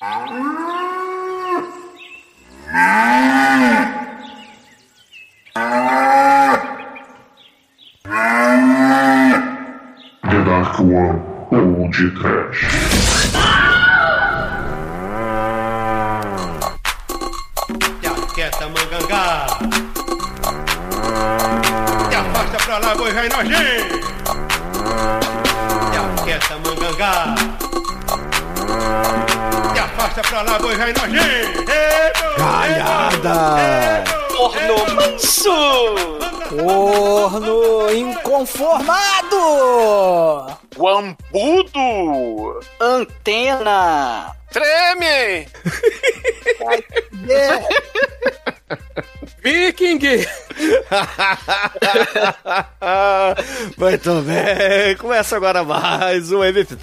The Dark One ou de Trash. Quieta, mangangá. Te afasta pra lá, boi vai nojento. Quieta, mangangá. Te afasta pra lá, boi vai nojento. Galhada! Corno manso! Corno inconformado! Guambudo! Antena! Treme! Viking! Muito bem, começa agora mais um MP,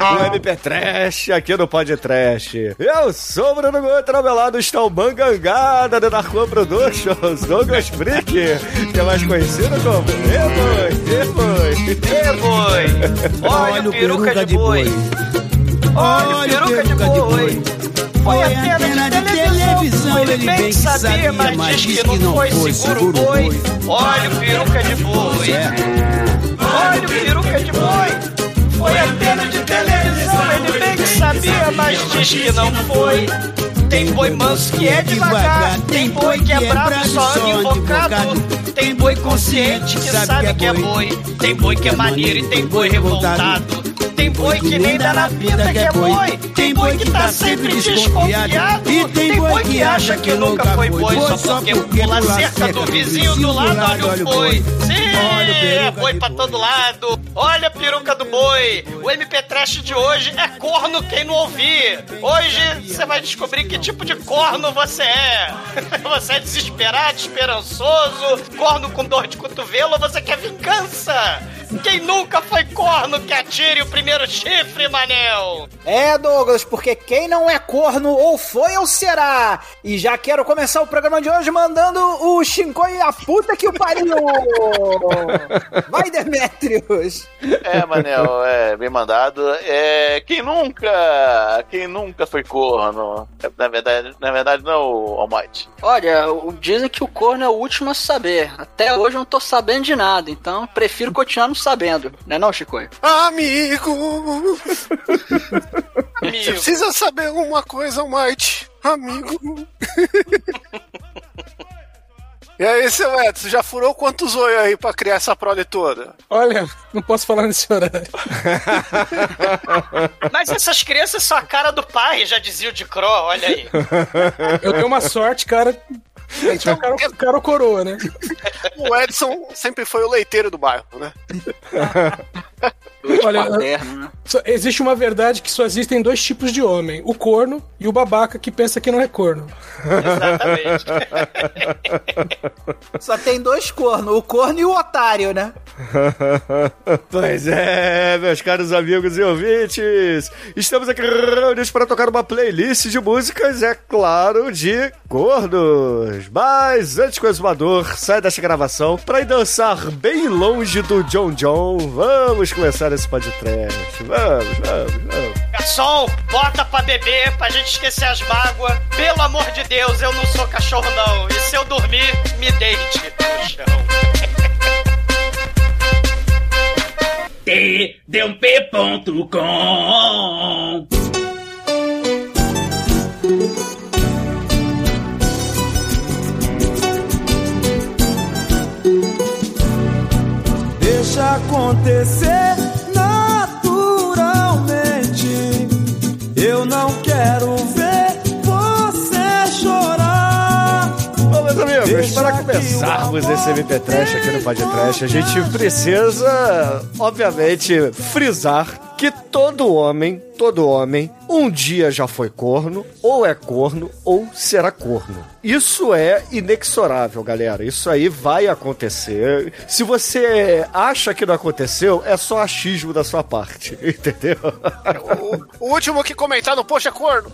um MP Trash aqui no Pod Trash. Eu sou o Bruno Guter, ao meu lado está o Mangangada da Narcon Productions, Douglas Freak, que é mais conhecido como Eboi, Eboi. Ê, boi! Olha o peruca de boi! Olha o peruca de boi! Foi a tela de televisão, ele bem que sabia, mas diz que não foi seguro boi. Olha o peruca de boi! Olha o peruca de boi! Foi a tela de televisão, ele bem que sabia, mas diz que não foi. Tem boi manso que é devagar, tem boi que é bravo só anda invocado, tem boi consciente que sabe que é boi, tem boi que é maneiro e tem boi revoltado. Tem boi que nem dá na vida que é boi. Tem boi que tá sempre desconfiado. E tem boi que acha que nunca foi boi só porque pula cerca do vizinho do lado. Olha o boi. Sim, é boi pra todo lado. Olha a peruca do boi. O MP Trash de hoje é corno quem não ouvir. Hoje você vai descobrir que tipo de corno você é. Você é desesperado, esperançoso, corno com dor de cotovelo ou você quer vingança? Quem nunca foi corno que atire o primeiro chifre, Manel? É, Douglas, porque quem não é corno ou foi ou será. E já quero começar o programa de hoje mandando o Shinkoi a puta que o pariu. Vai, Demetrius. É, Manel, é bem mandado. É, quem nunca, quem nunca foi corno? Na verdade, na verdade não, Almighty. Olha, o- dizem que o corno é o último a saber. Até hoje eu não tô sabendo de nada, então prefiro continuar não sabendo. Não é não, Chico? Amigo! Você precisa saber uma coisa, Mike. Amigo. E aí, seu Edson, já furou quantos olhos aí pra criar essa prole toda? Olha, não posso falar nesse horário. Mas essas crianças são a cara do pai, já dizia o de Cro, olha aí. Eu tenho uma sorte, cara. Gente, é o cara, o cara ou coroa, né? O Edson sempre foi o leiteiro do bairro, né? Olha, Paterno, né? só- existe uma verdade que só existem dois tipos de homem: o corno e o babaca que pensa que não é corno. Exatamente. Só tem dois cornos, o corno e o otário, né? Pois é, meus caros amigos e ouvintes, estamos aqui reunidos para tocar uma playlist de músicas, é claro, de cornos. Mas antes que o exumador saia desta gravação para ir dançar bem longe do John John, vamos começar esse podcast. Vamos, vamos, vamos. Garçom, bota pra beber, pra gente esquecer as mágoas. Pelo amor de Deus, eu não sou cachorro não. E se eu dormir, me deite no chão. tdump.com Deixa acontecer não quero ver você chorar. Bom, meus amigos, Deixa para começarmos esse MP Trash aqui no Pod Trash, a gente precisa, obviamente, frisar que todo homem, todo homem, um dia já foi corno, ou é corno, ou será corno. Isso é inexorável, galera. Isso aí vai acontecer. Se você acha que não aconteceu, é só achismo da sua parte, entendeu? O, o último que comentar no post é corno.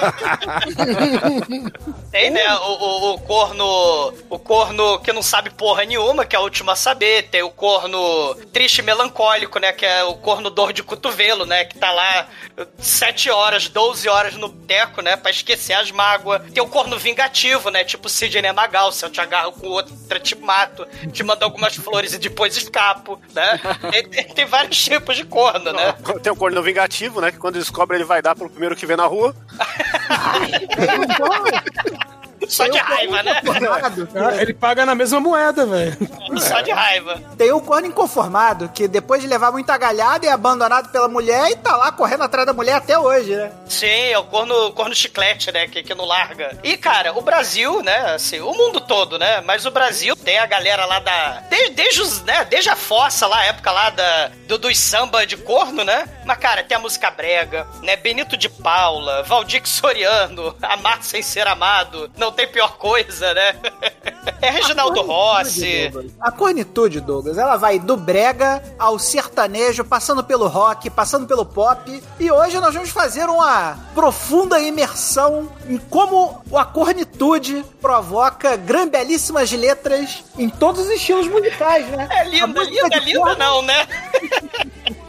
Tem, né, o, o, o corno. O corno que não sabe porra nenhuma, que é o último a saber. Tem o corno triste e melancólico, né? Que é o corno dor de cotovelo, né? Que tá lá 7 horas, 12 horas no teco, né? Pra esquecer as mágoas. Tem o corno vingativo, né? Tipo Sidney Magal, se eu te agarro com outro, te mato, te mando algumas flores e depois escapo, né? Tem, tem, tem vários tipos de corno, né? Tem o corno vingativo, né? Que quando descobre ele vai dar pro primeiro que vê na rua. Só de raiva, né? Ah, Ele paga na mesma moeda, velho. Só de raiva. Tem o corno inconformado, que depois de levar muita galhada é abandonado pela mulher e tá lá correndo atrás da mulher até hoje, né? Sim, é o corno, corno chiclete, né? Que, que não larga. E, cara, o Brasil, né? Assim, o mundo todo, né? Mas o Brasil tem a galera lá da. Desde, desde, os, né, desde a fossa lá, a época lá da, do, dos samba de corno, né? Mas, cara, tem a música brega, né? Benito de Paula, Valdir Soriano, Amar Sem Ser Amado, Não Tem Pior Coisa, né? É Reginaldo Rossi. A cornitude, Douglas, ela vai do brega ao sertanejo, passando pelo rock, passando pelo pop. E hoje nós vamos fazer uma profunda imersão em como a cornitude provoca grandbelíssimas letras em todos os estilos musicais, né? É linda, linda, linda não, né?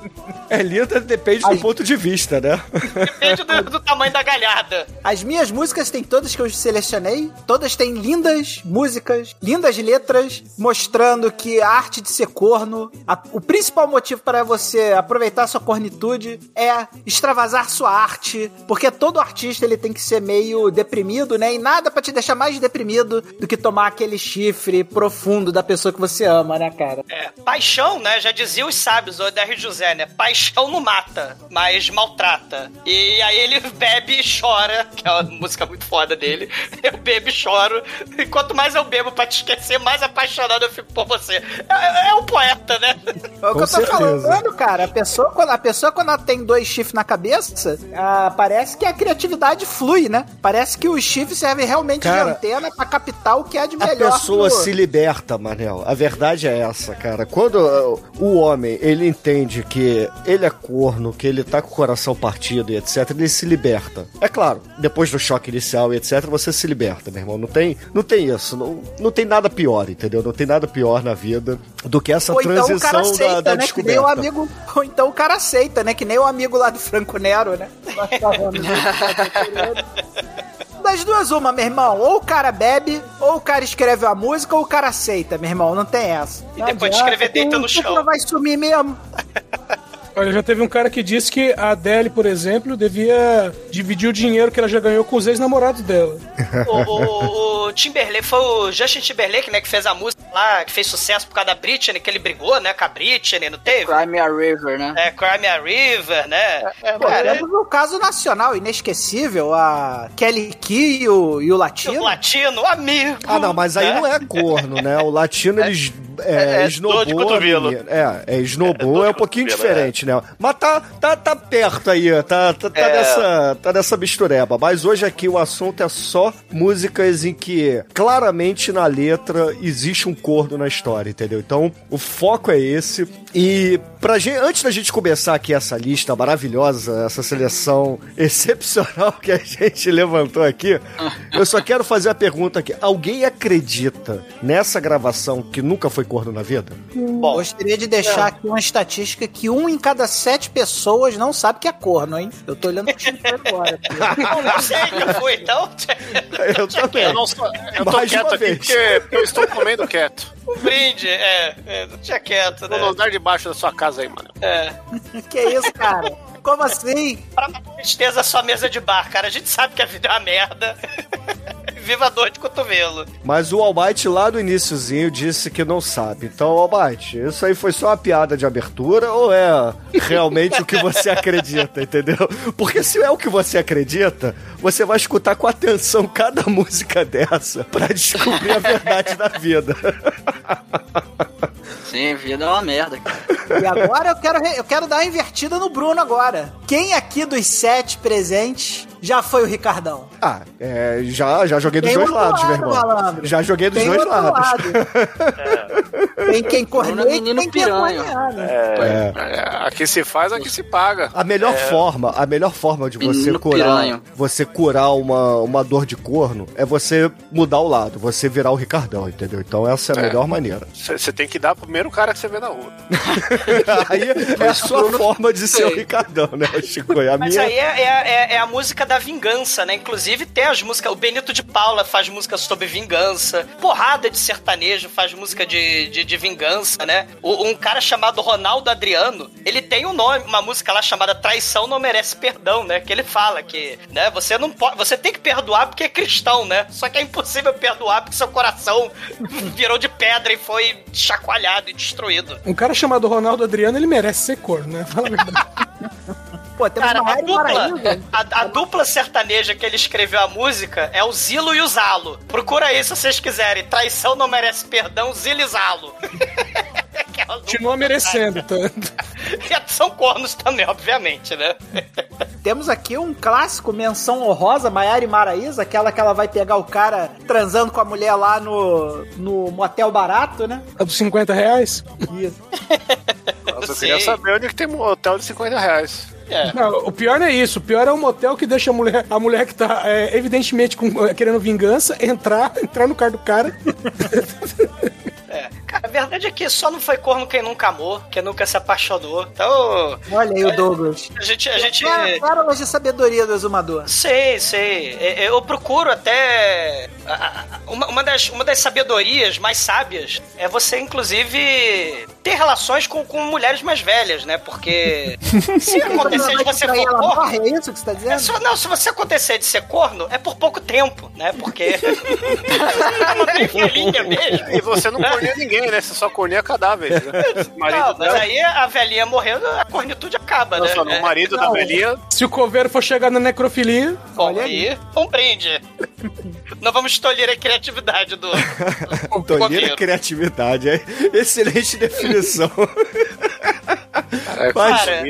É linda, depende do ponto de vista, né? Depende do, do tamanho da galhada. As minhas músicas têm todas que eu selecionei, todas têm lindas músicas, lindas letras, mostrando que a arte de ser corno, a- o principal motivo para você aproveitar sua cornitude é extravasar sua arte, porque todo artista ele tem que ser meio deprimido, né? E nada pra te deixar mais deprimido do que tomar aquele chifre profundo da pessoa que você ama, né, cara? É, paixão, né? Já dizia os sábios, o R. José, né? Paixão não mata, mas maltrata. E aí ele bebe e chora, que é uma música muito foda dele. Eu bebo e choro. E quanto mais eu bebo pra te esquecer, mais apaixonado eu fico por você. É, é um poeta, né? É o que Com eu tô certeza. falando, cara. A pessoa, quando, a pessoa, quando ela tem dois chifres na cabeça, ah, parece que a criatividade flui, né? Parece que os chifres servem realmente Cara, de antena pra captar o que é de A melhor. pessoa no- se liberta, Manel. A verdade é essa, cara. Quando uh, o homem, ele entende que ele é corno, que ele tá com o coração partido e etc, ele se liberta. É claro, depois do choque inicial e etc, você se liberta, meu irmão. Não tem, não tem isso. Não, não tem nada pior, entendeu? Não tem nada pior na vida do que essa Ou então o cara transição aceita, da, da né? Que nem o descoberta. amigo. Ou então o cara aceita, né? Que nem o amigo lá do Franco Nero, né? Das duas, uma, meu irmão. Ou o cara bebe, ou o cara escreve a música, ou o cara aceita, meu irmão. Não tem essa. E Não depois de adianta, escrever, deita no chão. não vai sumir mesmo. Olha, já teve um cara que disse que a Adele, por exemplo, devia dividir o dinheiro que ela já ganhou com os ex-namorados dela. O, o- o Timberlake, foi o Justin Timberlake, né, que fez a música lá, que fez sucesso por causa da Britney, que ele brigou, né, com a Britney, não teve? Crime a River, né? É, Crime a River, né? É, Pô, cara, temos um caso nacional inesquecível, a Kelly Key e o, e o O Latino. latino, amigo. Ah, não, mas aí né? não é corno, né? O latino, eles é, é de cotovelo. menina. É, é esnobou, É, é, um pouquinho cotovelo, diferente, né? Mas tá, tá, tá perto aí, tá, tá, tá, É. nessa, tá nessa mistureba. Mas hoje aqui o assunto é só músicas em que claramente na letra existe um corno na história, entendeu? Então o foco é esse. E pra gente, antes da gente começar aqui essa lista maravilhosa, essa seleção excepcional que a gente levantou aqui, eu só quero fazer a pergunta aqui. Alguém acredita nessa gravação que nunca foi corno na vida? Bom, Gostaria de deixar aqui uma estatística que um em cada sete pessoas não sabe que é corno, hein? Eu tô olhando pro chifre agora. eu não sei que foi, então. Eu também. Eu, não sou, eu tô quieto aqui porque eu estou comendo quieto. Um brinde, é, é, tinha quieto, né? Vou no andar debaixo da sua casa aí, mano. É. que isso, cara? Como assim? Pra tristeza, só mesa de bar, cara. A gente sabe que a vida é uma merda. Viva a dor de cotovelo. Mas o Almighty lá do iniciozinho disse que não sabe. Então, Almighty, isso aí foi só uma piada de abertura ou é realmente o que você acredita, entendeu? Porque se é o que você acredita, você vai escutar com atenção cada música dessa pra descobrir a verdade da vida. Sim, vida é uma merda, cara. E agora eu quero, eu quero dar uma invertida no Bruno agora. Quem aqui dos sete presentes já foi o Ricardão? Ah, é, já, já joguei dos Tem dois outro lados, meu lado, irmão. malandro. Já joguei dos Tem dois outro lados. lado. Tem quem corneia e menino tem quem piranha. apanhar, né? É. É, aqui se faz, aqui se paga. A melhor forma, a melhor forma de você Menino curar, piranha. você curar uma, uma dor de corno é você mudar o lado, você virar o Ricardão, entendeu? Então essa é a É. melhor maneira. Você tem que dar pro primeiro cara que você vê na rua. Aí é a sua forma de ser o Sei. Ricardão, né, Chico? A Mas minha aí é, é- é- é a música da vingança, né? Inclusive tem as músicas. O Benito de Paula faz música sobre vingança. Porrada de sertanejo faz música de, de, de vingança, né? O- um cara chamado Ronaldo Adriano, ele tem um nome, uma música lá chamada Traição Não Merece Perdão, né? Que ele fala que, né? Você não pode. Você tem que perdoar porque é cristão, né? Só que é impossível perdoar porque seu coração virou de pedra e foi chacoalhado e destruído. Um cara chamado Ronaldo Adriano, ele merece ser corno, né? Fala a verdade. Pô, temos Cara, a dupla, a, a dupla sertaneja que ele escreveu a música é o Zilo e o Zalo. Procura aí se vocês quiserem. Traição não merece perdão, Zilo e Zalo. É Continua merecendo, tanto. E são cornos também, obviamente, né? Temos aqui um clássico, menção honrosa, Maiara e Maraíza, aquela que ela vai pegar o cara transando com a mulher lá no, no motel barato, né? A dos 50 reais? Isso. Eu só Sim. queria saber onde que tem um hotel de 50 reais. É. Não, o pior não é isso. O pior é o motel que deixa a mulher, a mulher que tá é, evidentemente com- é, querendo vingança entrar, entrar no carro do cara. É. Cara, a verdade é que só não foi corno quem nunca amou, quem nunca se apaixonou. Então, Olha aí o Douglas. a gente. A gente... É, Pérolas de sabedoria do exumador. Sei, sei. É, é, Eu procuro até. uma das, uma das sabedorias mais sábias é você, inclusive, ter relações com, com mulheres mais velhas, né? Porque se acontecer de você for corno. é isso que você tá é dizendo? só- não, se você acontecer de ser corno, é por pouco tempo, né? Porque. Velhinha mesmo. E você não corneia ninguém, né? Você só corneia cadáveres. Né? O marido Não, mas dela. aí a velhinha morrendo, a cornitude acaba, Não, né? só no marido da Não. velhinha. Se o coveiro for chegar na necrofilia, Bom, aí, um brinde. Não vamos tolir a criatividade do. do Tolheira coveiro. criatividade. É excelente definição. Mas- Cara,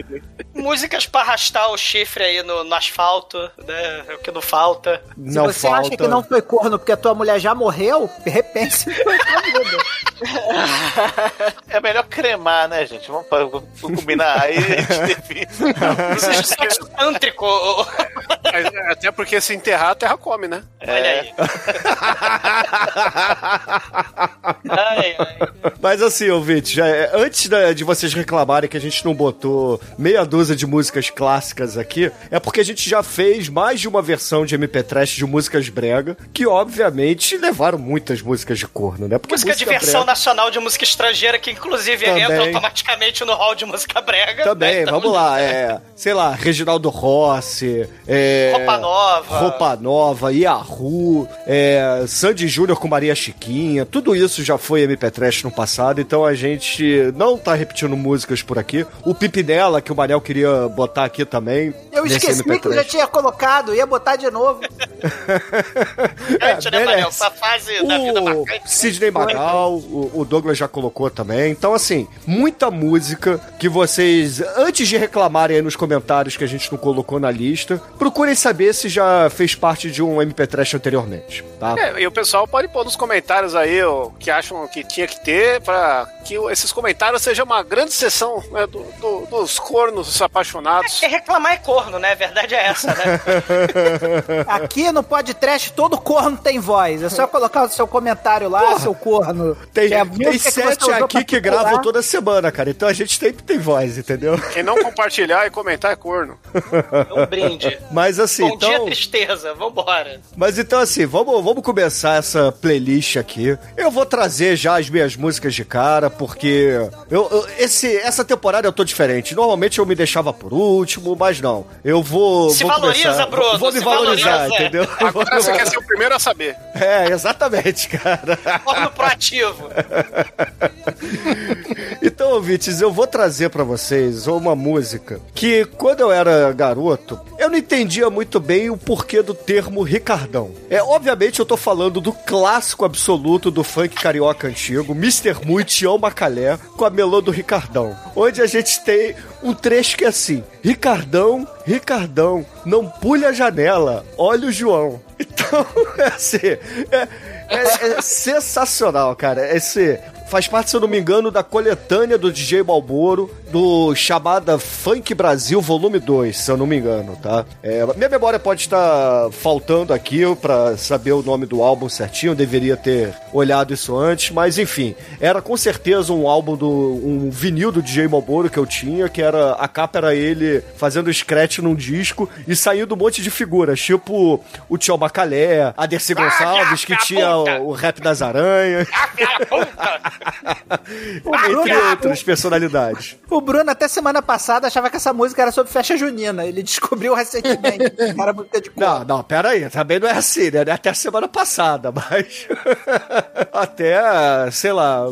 músicas pra arrastar o chifre aí no, no asfalto, né? É o que não falta. Se não você falta. acha que não foi corno porque a tua mulher já morreu, repense. É melhor cremar, né, gente? Vamos, fa- vamos combinar. Aí a gente define. Existe sexo tântrico. é, Até porque se enterrar, a terra come, né? Olha aí. Ai, ai. Mas assim, ouvinte, já é- antes da- de vocês reclamarem que a gente não botou meia dúzia de músicas clássicas aqui, é porque a gente já fez mais de uma versão de MP Trash de músicas brega, que obviamente levaram muitas músicas de corno, né? Porque Música de música versão brega- nacional de música estrangeira, que inclusive Também. entra automaticamente no hall de música brega. Também, né? Então, vamos lá, é, sei lá, Reginaldo Rossi, é, Roupa Nova. Roupa Nova, Yahoo, é, Sandy Júnior com Maria Chiquinha, tudo isso já foi MP Trash no passado, então a gente não tá repetindo músicas por aqui. O Pipinela, que o Manel queria botar aqui também. Eu esqueci que eu já tinha colocado, ia botar de novo. Antes, né, merece. Manel? Essa fase da vida O marcante. Sidney Magal, o, o Douglas já colocou também. Então, assim, muita música que vocês, antes de reclamarem aí nos comentários que a gente não colocou na lista, procurem saber se já fez parte de um MP Trash anteriormente, tá? É, e o pessoal pode pôr nos comentários aí o que acham que tinha que ter pra que esses comentários sejam uma grande sessão né, do- do- dos cornos apaixonados. É reclamar é corno, né? A verdade é essa, né? Aqui no podcast todo corno tem voz. É só colocar o seu comentário lá, seu corno. Tem, Que é a tem sete aqui que gravam toda semana, cara. Então a gente sempre tem voz, entendeu? Quem não compartilhar e comentar é corno. É um brinde. Mas assim, Bom dia, então. tristeza. Vambora. Mas então assim, vamos, vamos começar essa playlist aqui. Eu vou trazer já as minhas músicas de cara, porque eu, eu- esse, essa temporada eu tô diferente. Normalmente eu me deixava por último, mas não. Eu vou. Se vou valoriza, começar- Bruno, Vou me se valorizar, valoriza. entendeu? Agora você quer ser o primeiro a saber. É, exatamente, cara. Corno proativo. Então, ouvintes, eu vou trazer pra vocês uma música que, quando eu era garoto, eu não entendia muito bem o porquê do termo Ricardão. É, obviamente, eu tô falando do clássico absoluto do funk carioca antigo, Mr. Mu Tião Macalé, com a melô do Ricardão, onde a gente tem um trecho que é assim: Ricardão, Ricardão, não pule a janela, olha o João. Então, é assim, é, é- é sensacional, cara. Esse faz parte, se eu não me engano, da coletânea do DJ Balboro, do chamada Funk Brasil Volume 2, se eu não me engano, tá? É, minha memória pode estar faltando aqui pra saber o nome do álbum certinho, eu deveria ter olhado isso antes, mas enfim, era com certeza um álbum do. um vinil do DJ Balboro que eu tinha, que era. a capa era ele fazendo scratch num disco e saindo um monte de figuras, tipo o Tio Macalé, a Dercy Gonçalves, que tinha o, o rap das aranhas. Entre outras personalidades. O Bruno, até semana passada, achava que essa música era sobre festa junina. Ele descobriu recentemente que era música de cor. Não, não, pera aí, também não é assim, né? Até a semana passada, mas. Até, sei lá,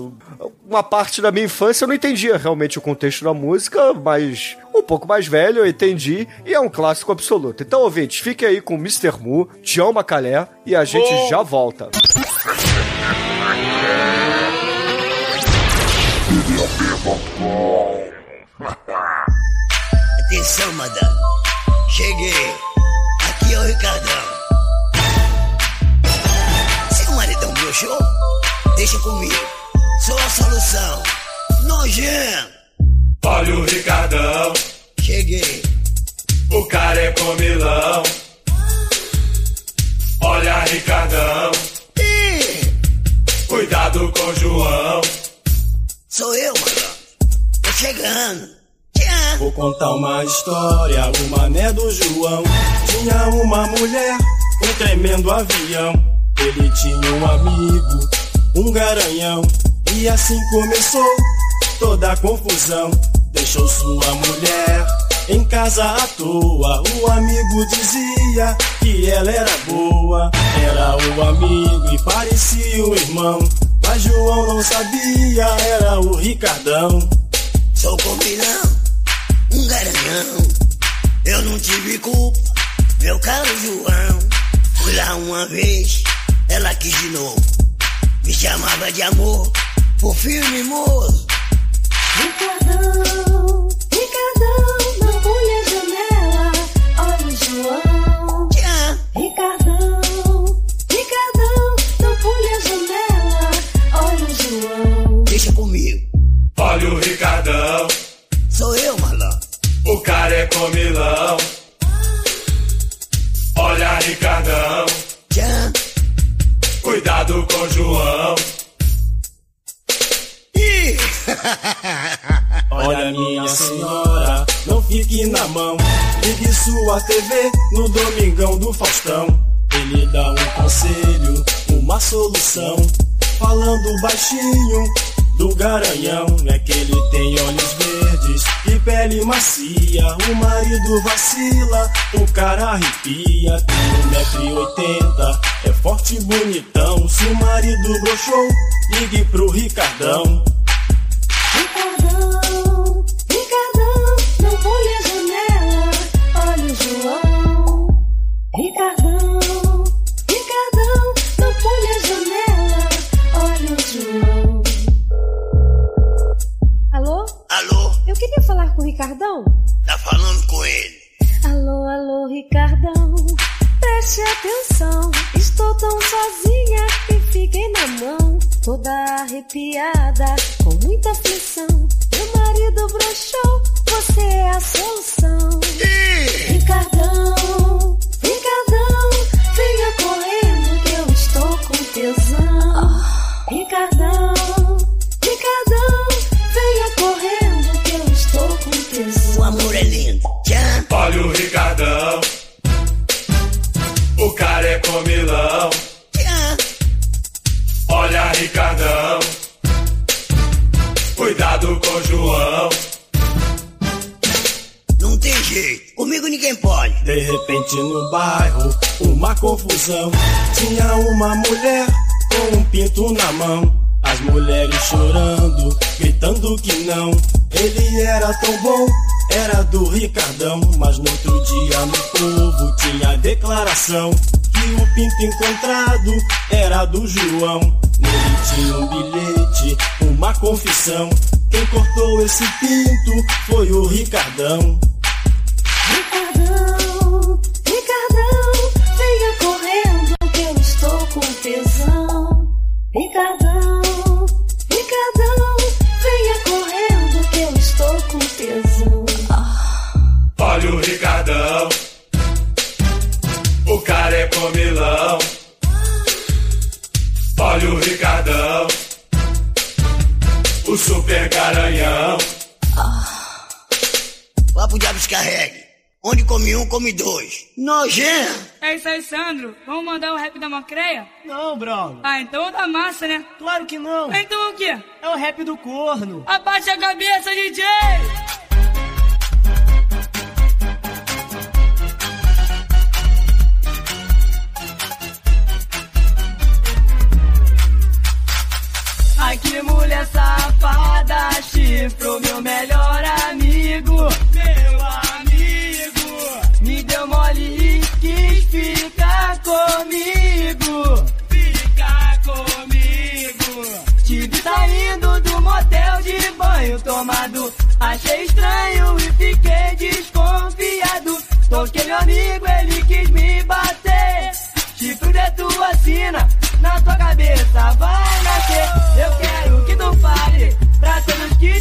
uma parte da minha infância eu não entendia realmente o contexto da música, mas um pouco mais velho eu entendi e é um clássico absoluto. Então, ouvintes, fique aí com Mr. Mu, Tião Macalé e a gente Oh. já volta. Atenção, madame. Cheguei. Aqui é o Ricardão. Seu maridão broxou? Deixa comigo. Sou a solução. Nojento. Olha o Ricardão, Cheguei. o cara é comilão. Olha, Ricardão, Ih, cuidado com o João. sou eu, madame. Chegando. Vou contar uma história, o mané do João. Tinha uma mulher, um tremendo avião. Ele tinha um amigo, um garanhão. E assim começou toda a confusão. Deixou sua mulher em casa à toa. O amigo dizia que ela era boa. Era o amigo e parecia o irmão. Mas João não sabia, era o Ricardão Sou comilão, um garanhão. Eu não tive culpa, meu caro João. Fui lá uma vez, ela quis de novo. Me chamava de amor, por firme moço. Ricardão, Ricardão, não pule janela, olha o João. Sua TV no Domingão do Faustão. Ele dá um conselho, uma solução. Falando baixinho do garanhão. É que ele tem olhos verdes e pele macia. O marido vacila, o cara arrepia. Tem 1,80m, é forte e bonitão. Se o marido broxou, ligue pro Ricardão. Falar com o Ricardão. tá falando com ele. Alô, alô, Ricardão. Preste atenção, estou tão sozinha que fiquei na mão, toda arrepiada, com muita aflição. Meu marido broxou, você é a solução. Ih, Olha o Ricardão, o cara é comilão. Olha, Ricardão, cuidado com o João. Não tem jeito, comigo ninguém pode. De repente no bairro, uma confusão. Tinha uma mulher com um pinto na mão. As mulheres chorando, gritando que não. Ele era tão bom, era do Ricardão. Mas no outro dia no povo tinha declaração que o pinto encontrado era do João. Nele tinha um bilhete, uma confissão. Quem cortou esse pinto foi o Ricardão. Ricardão, Ricardão, venha correndo que eu estou com tesão. Ricardão, Ricardão, Olha o Ricardão, o cara é comilão. Olha o Ricardão, o super garanhão. Ah, vá pro diabo descarregue. Onde come um, come dois. Nojento! É isso aí, Sandro. Vamos mandar o rap da Macreia? Não, Bruno. Ah, então da massa, né? Claro que não. Então o quê? É o rap do corno. Abaixa a cabeça, DJ! Que mulher safada, chifrou meu melhor amigo. Meu amigo. Me deu mole e quis ficar comigo. Ficar comigo. Tive saindo do motel de banho tomado. Achei estranho e fiquei desconfiado. Toquei meu amigo, ele quis me bater. Chifre de tua sina, na tua cabeça vai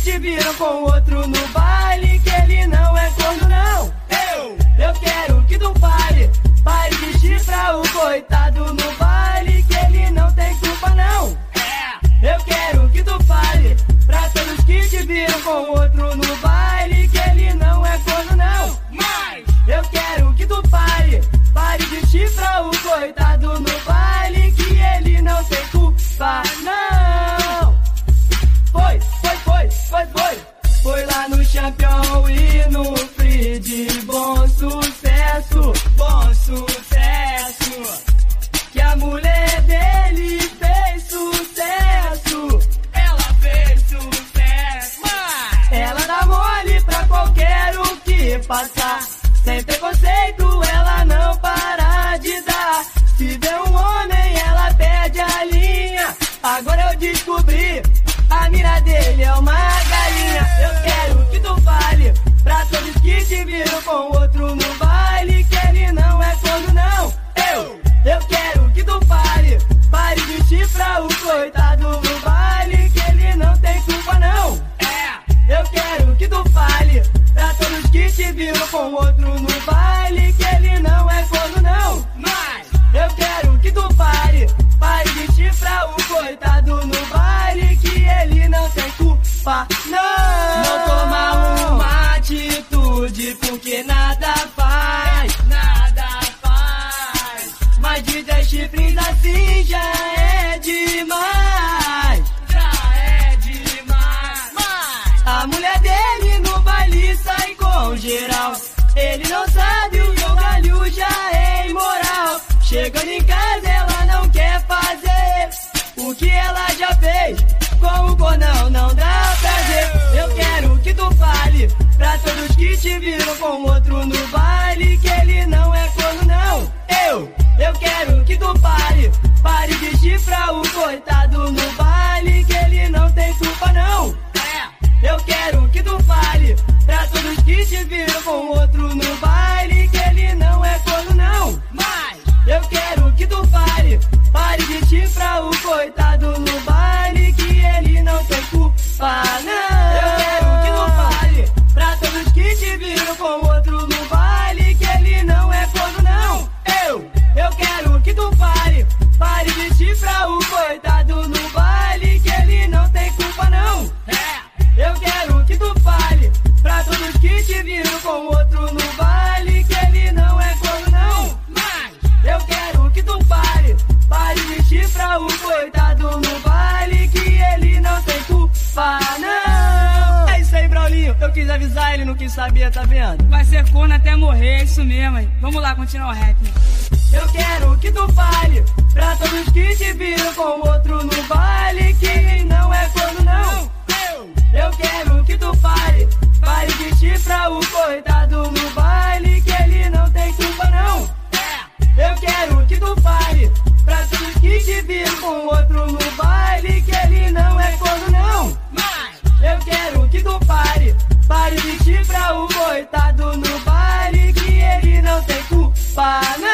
te viram com outro no baile. Que ele não é corno, não. Eu, eu quero que tu fale. Pare de chifrar o coitado no baile. Que ele não tem culpa, não. Eu quero que tu fale pra todos que te viram com outro no baile. Que ele não é corno, não. Mas eu quero que tu pare. Pare de chifrar o coitado no baile. Foi, foi, foi. Lá no Champion e no Free de bom sucesso, bom sucesso. Que a mulher dele fez sucesso. Ela fez sucesso. Ela dá mole pra qualquer um que passar. Sem preconceito, pra todos que te viram com outro no baile. Que ele não é corno, não. Eu, eu quero que tu fale. Pare de chifrar o coitado no baile. Que ele não tem culpa, não. É, eu quero que tu fale pra todos que te viram com outro no baile. Que ele não é corno, não. Mas eu quero que tu pare. Pare de chifrar o coitado no baile. Que ele não tem culpa. Não assim já é demais. Já é demais. A mulher dele no baile sai com geral. Ele não sabe o jogalho já é imoral. Chegando em casa ela não quer fazer o que ela já fez. Com o cornão não dá prazer. Eu quero que tu fale pra todos que te viram com outro no De chifrar o coitado no baile. Que ele não tem culpa, não. Eu quero que tu fale pra todos que te viram com outro no baile. Que ele não é corno, não. Mas eu quero que tu fale. Pare de chifrar o coitado no baile. Que ele não tem culpa, não. Eu quis avisar, ele não quis saber, tá vendo? Vai ser corno até morrer, é isso mesmo, hein? Vamos lá, continuar o rap. Eu quero que tu fale pra todos que te viram com outro no baile. Que não é corno, não. Eu quero que tu pare, pare de chifrar o coitado no baile, que ele não tem culpa não. Eu quero que tu pare, pra todos que te viram com outro no baile, que ele não é corno não. Eu quero que tu pare, pare de chifrar o coitado no baile, que ele não tem culpa não.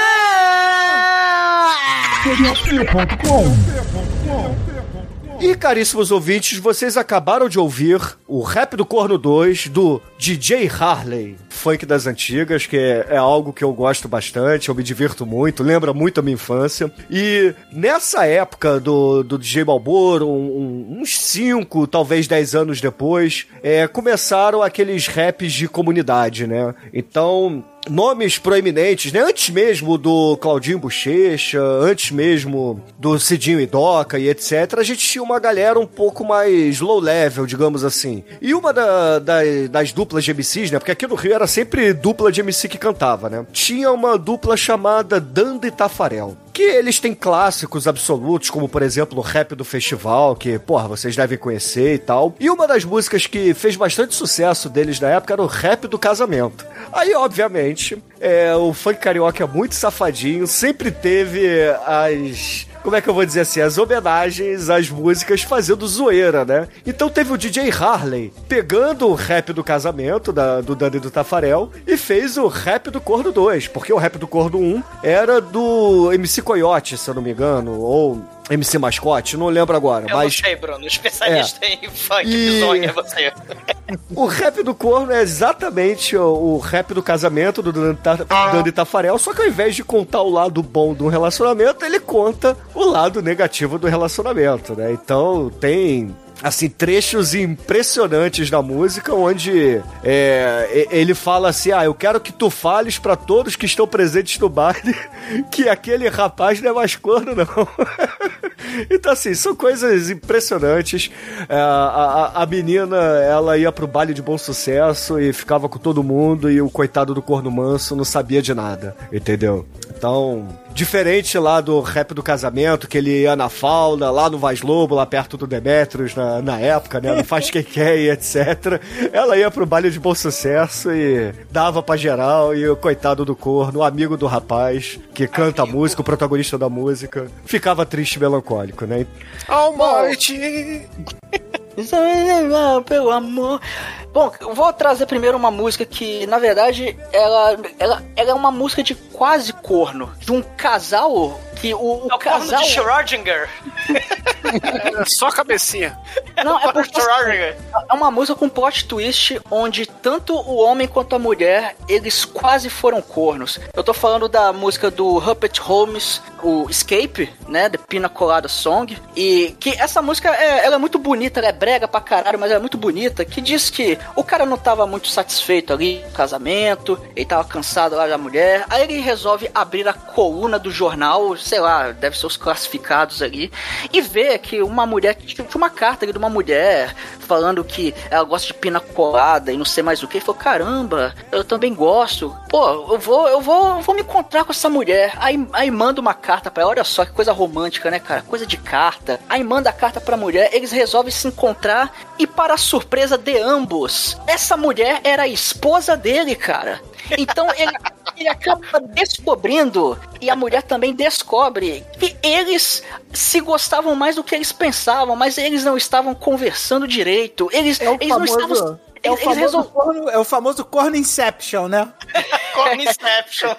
E caríssimos ouvintes, vocês acabaram de ouvir o Rap do Corno 2 do DJ Harley. funk das antigas, que é, é algo que eu gosto bastante, eu me divirto muito, lembra muito a minha infância. E nessa época do, do DJ Malboro, um- um- uns 5, talvez 10 anos depois, é, começaram aqueles raps de comunidade, né? Então, nomes proeminentes, né? Antes mesmo do Claudinho Bochecha, antes mesmo do Cidinho e Doca e etc., a gente tinha uma galera um pouco mais low level, digamos assim. E uma da- da- das duplas de MCs, né? Porque aqui no Rio era sempre dupla de MC que cantava, né? Tinha uma dupla chamada Danda e Tafarel. Que eles têm clássicos absolutos, como por exemplo o rap do festival, que, porra, vocês devem conhecer e tal. E uma das músicas que fez bastante sucesso deles na época era o rap do casamento. Aí, obviamente, é, o funk carioca é muito safadinho, sempre teve as. Como é que eu vou dizer assim? As homenagens às músicas fazendo zoeira, né? Então teve o DJ Harley pegando o rap do casamento da- do Dani do Tafarel e fez o rap do Corno 2, porque o rap do Corno 1 era do MC Coyote, se eu não me engano, ou MC Mascote, não lembro agora, Eu mas não sei, Bruno. Especialista em funk, E- bizonha você. o rap do corno é exatamente o, o rap do casamento do Dani Ta- Dani Tafarel, só que ao invés de contar o lado bom do relacionamento, ele conta o lado negativo do relacionamento, né? Então tem assim, trechos impressionantes da música, onde é, ele fala assim: Ah, eu quero que tu fales pra todos que estão presentes no baile que aquele rapaz não é mais corno, não. então, assim, são coisas impressionantes. É, a- a menina, ela ia pro baile de bom sucesso e ficava com todo mundo, e o coitado do corno manso não sabia de nada, entendeu? Então, diferente lá do rap do casamento, que ele ia na fauna, lá no Vaz Lobo, lá perto do Demetrius, na, na época, né? No Faz Quem Quer e etc. Ela ia pro baile de bom sucesso e dava pra geral, e o coitado do corno, o amigo do rapaz, que canta a música, o protagonista da música, ficava triste e melancólico, né? Almighty. Pelo amor. Bom, eu vou trazer primeiro uma música que, na verdade, ela, ela, ela é uma música de quase corno. De um casal que o, o É o casal. de Schrödinger. Só a cabecinha. Não, é porque assim, é uma música com plot twist onde tanto o homem quanto a mulher, eles quase foram cornos. Eu tô falando da música do Rupert Holmes, o Escape, né, The Pina Colada Song, e que essa música é, ela é muito bonita, ela é brega pra caralho, mas ela é muito bonita, que diz que o cara não tava muito satisfeito ali no casamento, ele tava cansado lá da mulher, aí ele resolve abrir a coluna do jornal, sei lá, deve ser os classificados ali, e vê que uma mulher, tinha uma carta ali de uma mulher falando que ela gosta de pina colada e não sei mais o que, ele falou, caramba, eu também gosto, pô, eu vou, eu vou, eu vou me encontrar com essa mulher, aí, aí manda uma carta pra ela, olha só que coisa romântica, né, cara, coisa de carta, aí manda a carta pra mulher, eles resolvem se encontrar e para surpresa de ambos, essa mulher era a esposa dele, cara. Então ele, ele acaba descobrindo, e a mulher também descobre, que eles se gostavam mais do que eles pensavam, mas eles não estavam conversando direito. Eles, É eles não famoso, estavam. é o eles famoso resol- corno, é o famoso corno Inception, né? Corno Inception.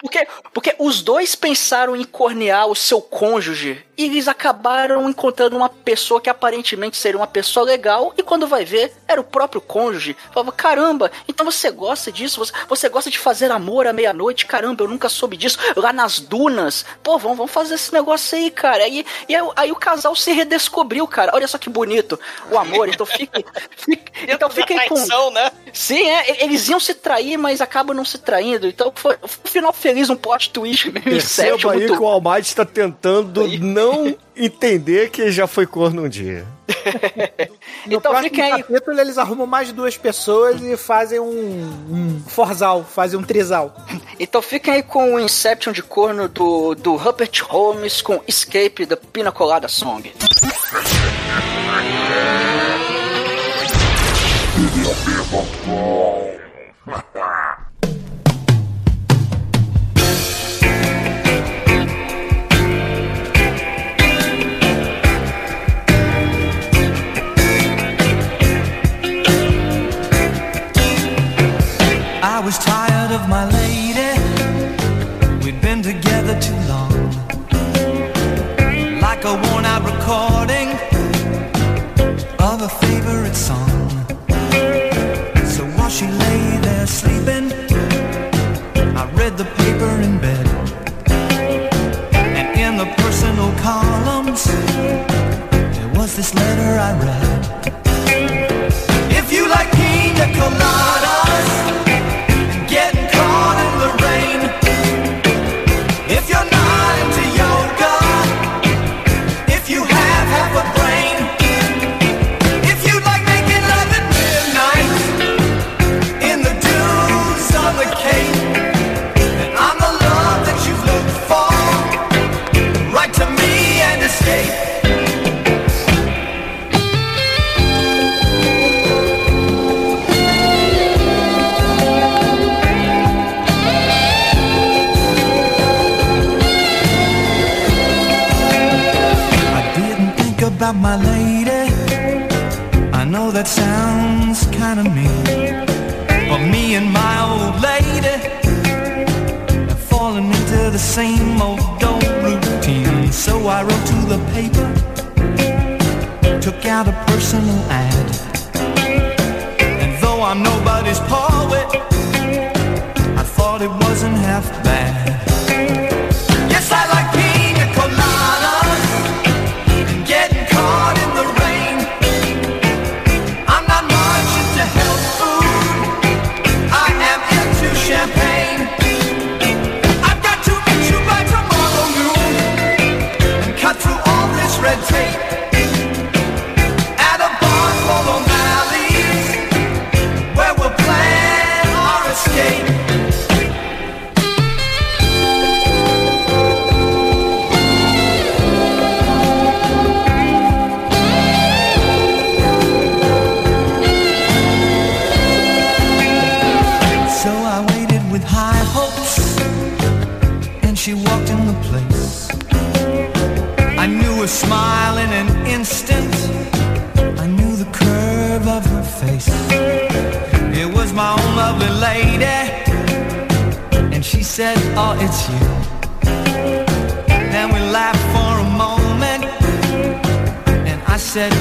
Porque, porque os dois pensaram em cornear o seu cônjuge e eles acabaram encontrando uma pessoa que aparentemente seria uma pessoa legal e quando vai ver, era o próprio cônjuge. Falava, caramba, então você gosta disso? Você, você gosta de fazer amor à meia-noite? Caramba, eu nunca soube disso. Lá nas dunas. Pô, vamos, vamos fazer esse negócio aí, cara. E, e aí, aí o casal se redescobriu, cara. Olha só que bonito o amor. Então fique... fique, então fiquem com... traição, né? Sim, é, eles iam se trair, mas acabam não se traindo. Então foi, foi um final feliz, um plot twist meio Perceba aí muito- que o Almighty está tentando não entender que já foi corno um dia. No Então próximo fiquem aí. capítulo eles arrumam mais duas pessoas e fazem um, um forzal, fazem um trisal. Então fiquem aí com o Inception de corno do, do Rupert Holmes com Escape da Pina Colada Song. A favorite song. So while she lay there sleeping, I read the paper in bed. And in the personal columns, there was this letter I read. If you like pina colada. About my lady. I know that sounds kind of mean. But me and my old lady have fallen into the same old old routine. So I wrote to the paper, took out a personal ad. And though I'm nobody's poet, I thought it wasn't half bad. It's you." Then we laughed for a moment, and I said,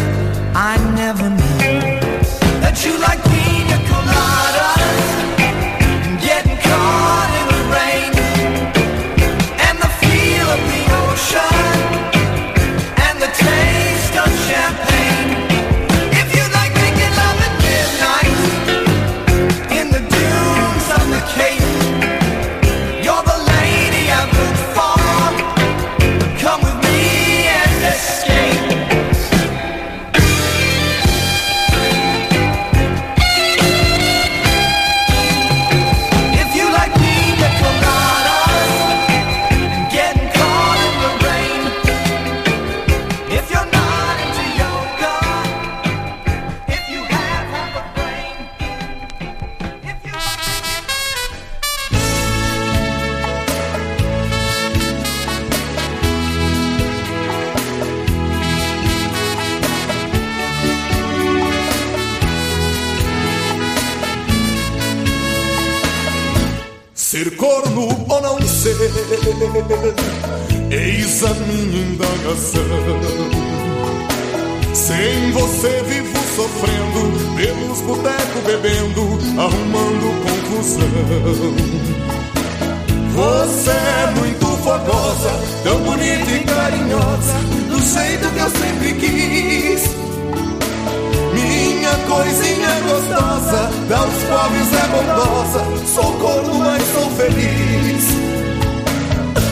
pobres é bondosa, sou corno, mas sou feliz.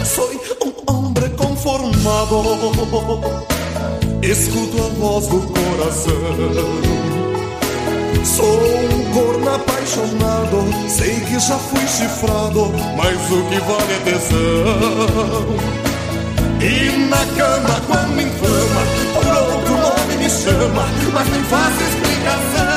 Sou um homem conformado, escuto a voz do coração. Sou um corno apaixonado, sei que já fui chifrado, mas o que vale é tesão. E na cama quando me inflama Por outro nome me chama Mas nem faço explicação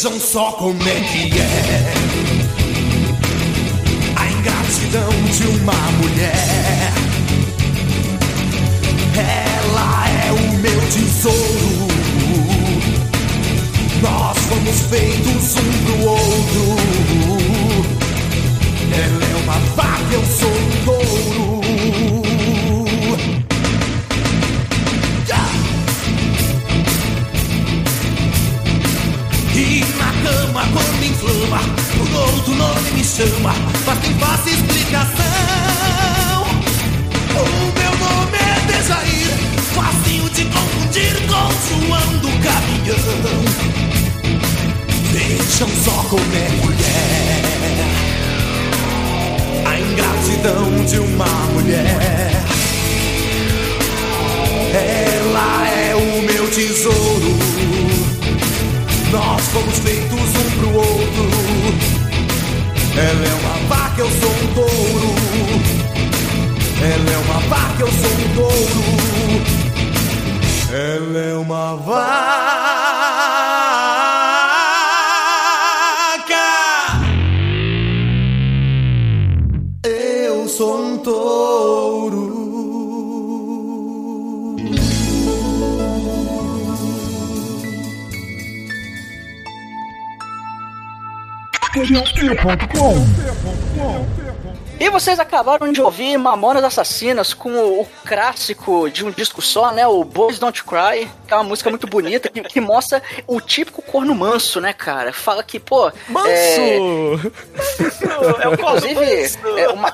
Vejam só como é que é A ingratidão de uma mulher Ela é o meu tesouro nós fomos feitos um pro outro. Ela é uma vaca, eu sou um touro. O outro nome me chama, mas tem fácil explicação. O meu nome é Dejair, facinho de confundir com João do Caminhão. Vejam só como é mulher A ingratidão de uma mulher Ela é o meu tesouro Nós fomos feitos um pro outro Ela é uma vaca, eu sou um touro. Ela é uma vaca, eu sou um touro. Ela é uma vaca E vocês acabaram de ouvir Mamonas Assassinas com o, o clássico de um disco só, né? O Boys Don't Cry, que é uma música muito bonita, que, que mostra o típico corno manso, né, cara? Fala que, pô. Manso! É, É o corno Inclusive, manso. é uma.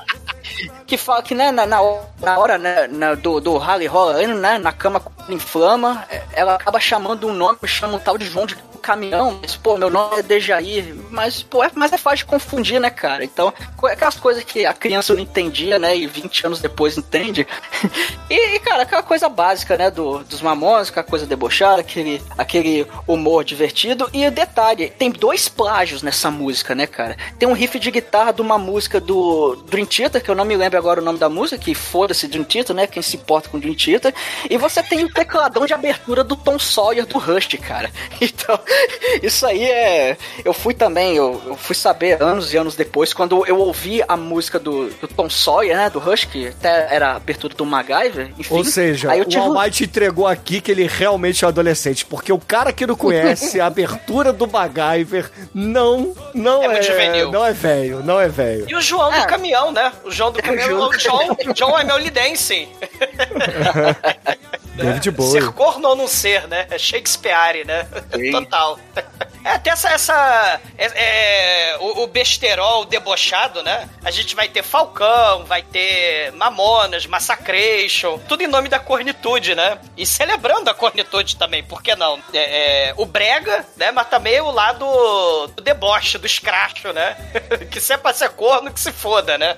Que fala que, né, na, na hora- na hora né, na- do, do rally rolando, né, na cama inflama, é, ela acaba chamando um nome, chama um tal de João de caminhão, mas, pô, meu nome é Dejair, mas, pô, é, mas é fácil de confundir, né, cara? Então, aquelas coisas que a criança não entendia, né, e 20 anos depois entende. e, cara, aquela coisa básica, né, do, dos mamões, aquela coisa debochada, aquele, aquele humor divertido, e detalhe, tem dois plágios nessa música, né, cara? Tem um riff de guitarra de uma música do Dream Theater, que eu não me lembro agora o nome da música, que foda-se Dream Theater, né, quem se importa com Dream Theater, e você tem o tecladão de abertura do Tom Sawyer do Rush, cara. Então, isso aí é... Eu fui também, eu, eu fui saber anos e anos depois, quando eu ouvi a música do, do Tom Sawyer, né, do Rush, que até era a abertura do MacGyver, enfim. Ou seja, aí eu o tive um- Almighty entregou aqui que ele realmente é um adolescente, porque o cara que não conhece a abertura do MacGyver não, não É é, não é velho, não é velho. E o João do caminhão, né? O João do caminhão. João O John, John é meu lidense. David Bowie. Ser corno ou não ser, né? É Shakespeare, né? Total. É, até essa. essa é, é, o, o besterol debochado, né? A gente vai ter Falcão, vai ter Mamonas, Massacration, tudo em nome da cornitude, né? E celebrando a cornitude também, por que não? É, é, o Brega, né? Mas também o lado do deboche, do escracho, né? que se é pra ser corno, que se foda, né?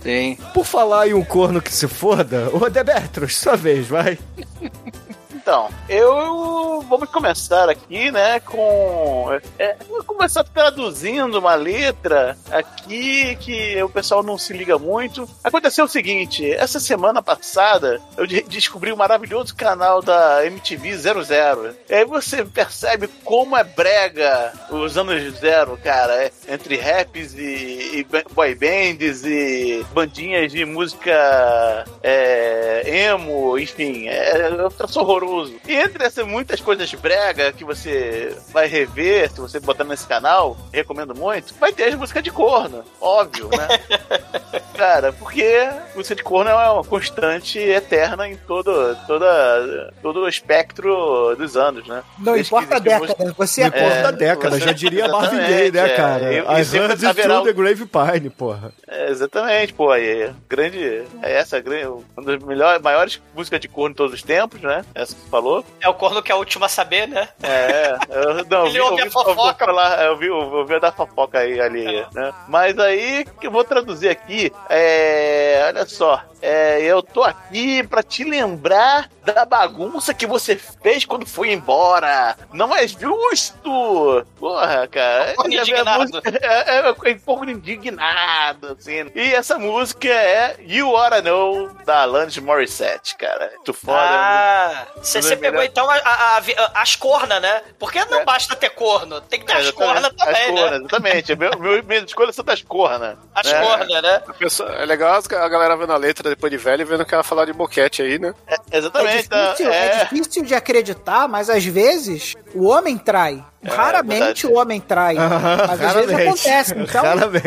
Sim. Por falar em um corno que se foda, ô Demetros, sua vez, vai. Então, eu vamos começar aqui, né, com é, vou começar traduzindo uma letra aqui que o pessoal não se liga muito. Aconteceu o seguinte, essa semana passada eu de- descobri o maravilhoso canal da MTV 00. E aí você percebe como é brega os anos zero, cara, é, entre raps e, e boy bands e bandinhas de música é, emo, enfim, é, é um troço horroroso. E entre essas muitas coisas brega que você vai rever, se você botar nesse canal, recomendo muito, vai ter as músicas de corno, óbvio, né? Cara, porque música de corno é uma constante eterna em todo, toda, todo o espectro dos anos, né? Não Desde que importa a década, música- você é importa É, a década, você- já diria Marvin Gaye, né, é. cara? E- e I sempre heard haverá through the Grave Pine, porra. É, exatamente, pô, aí, grande, é essa, grande, uma das melhores, maiores músicas de corno de todos os tempos, né? Essa falou. É o corno que é o último a saber, né? É, eu, não, Ele eu vi, a fofoca. falar, eu vi, eu ouvi da fofoca aí, ali, né? Mas aí, que eu vou traduzir aqui, é, olha só, é, eu tô aqui pra te lembrar da bagunça que você fez quando foi embora. Não é justo! Porra, cara. É- é indignado. música- É, é, é um pouco indignado, assim. E essa música é You Oughta Know, da Alanis Morissette, cara. Muito foda. Ah, você é pegou melhor. então a- a- a- as cornas, né? Porque não basta ter corno, tem que ter É, as exatamente. cornas também, As cornas, né? Exatamente. Meu, meu, minhas escolhas são das cornas. As né? cornas, né? A pessoa- é legal a galera vendo a letra depois de velho e vendo que ela falar de boquete aí, né? É exatamente. difícil, é é. difícil de acreditar, mas às vezes o homem trai. É, Raramente verdade. o homem trai. Mas às vezes acontece. Então, Raramente.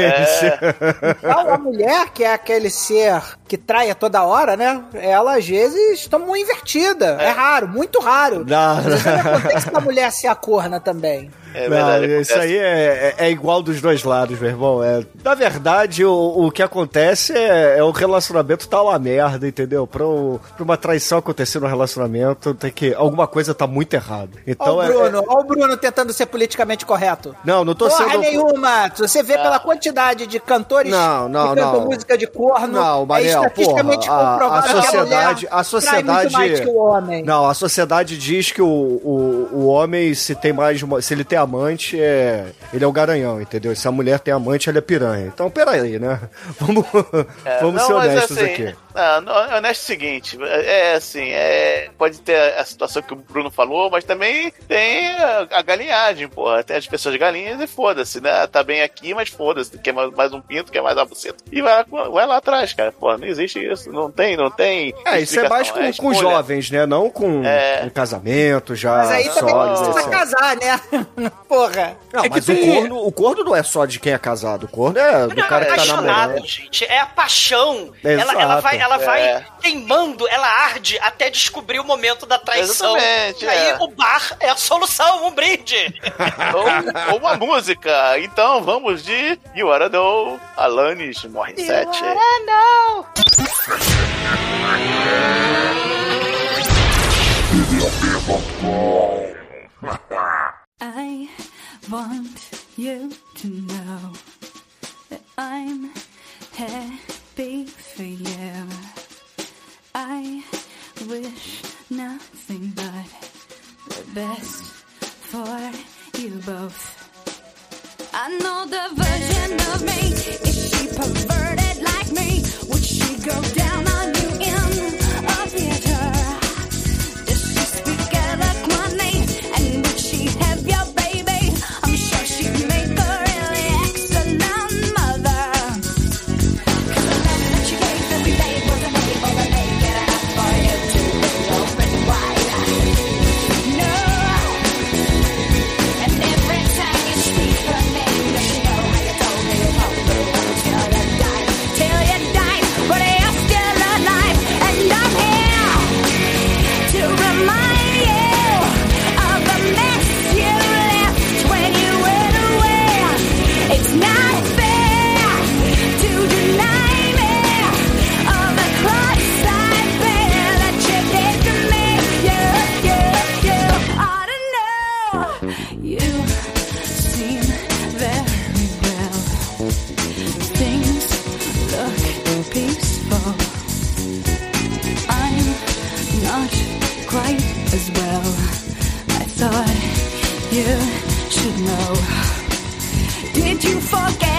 então, a mulher, que é aquele ser que trai a toda hora, né? Ela às vezes toma uma invertida. É, raro, muito raro. Não, Às vezes acontece da mulher ser a corna também. É Não, verdade. isso acontece. aí é, é, é igual dos dois lados, meu irmão. É, na verdade, o, o que acontece é, é o relacionamento tá uma merda, entendeu? Pra, o- pra uma traição acontecer no relacionamento, tem que. Alguma coisa tá muito errada. Então Olha é- o Bruno, olha o Bruno tentando ser politicamente correto. Não, não tô Porra sendo- nenhuma. Se você vê pela quantidade de cantores Não, não, que cantam não. música de corno, Não, é estatisticamente porra, a- comprovado a a sociedade- mulher a sociedade- mais que o homem. Não, a sociedade diz que o, o, o homem, se tem mais. Se ele tem amante, é. Ele é o garanhão, entendeu? Se a mulher tem amante, ela é piranha. Então, peraí, né? Vamos, É, vamos não, ser honestos assim, aqui. Não, não, honesto é o seguinte, é assim, é, pode ter a situação que o Bruno falou, mas também tem a, a galinhagem, porra. Tem as pessoas galinhas e foda-se, né? Tá bem aqui, mas foda-se. Quer mais, mais um pinto, quer mais uma buceta. E vai, vai lá atrás, cara. Porra, não existe isso. Não tem, não tem. É, isso é mais com, explicação, com jovens, né? Não com, É. com casamento já. Mas aí também sólido, precisa casar, né? Porra. Não, É que mas tem- o, corno, o corno não é só de quem é casado. O corno é do Não, cara é que tá apaixonado, namorando. gente. É a paixão. Ela, ela vai, ela vai É. queimando, ela arde até descobrir o momento da traição. Exatamente, e aí é. o bar é a solução, um brinde. Ou, ou uma música. Então vamos de You Wanna Know, Alanis Morissette. não. I want you to know that I'm happy for you. I wish nothing but the best for you both. I know the version of me. Is she perverted like me? Would she go know. Did you forget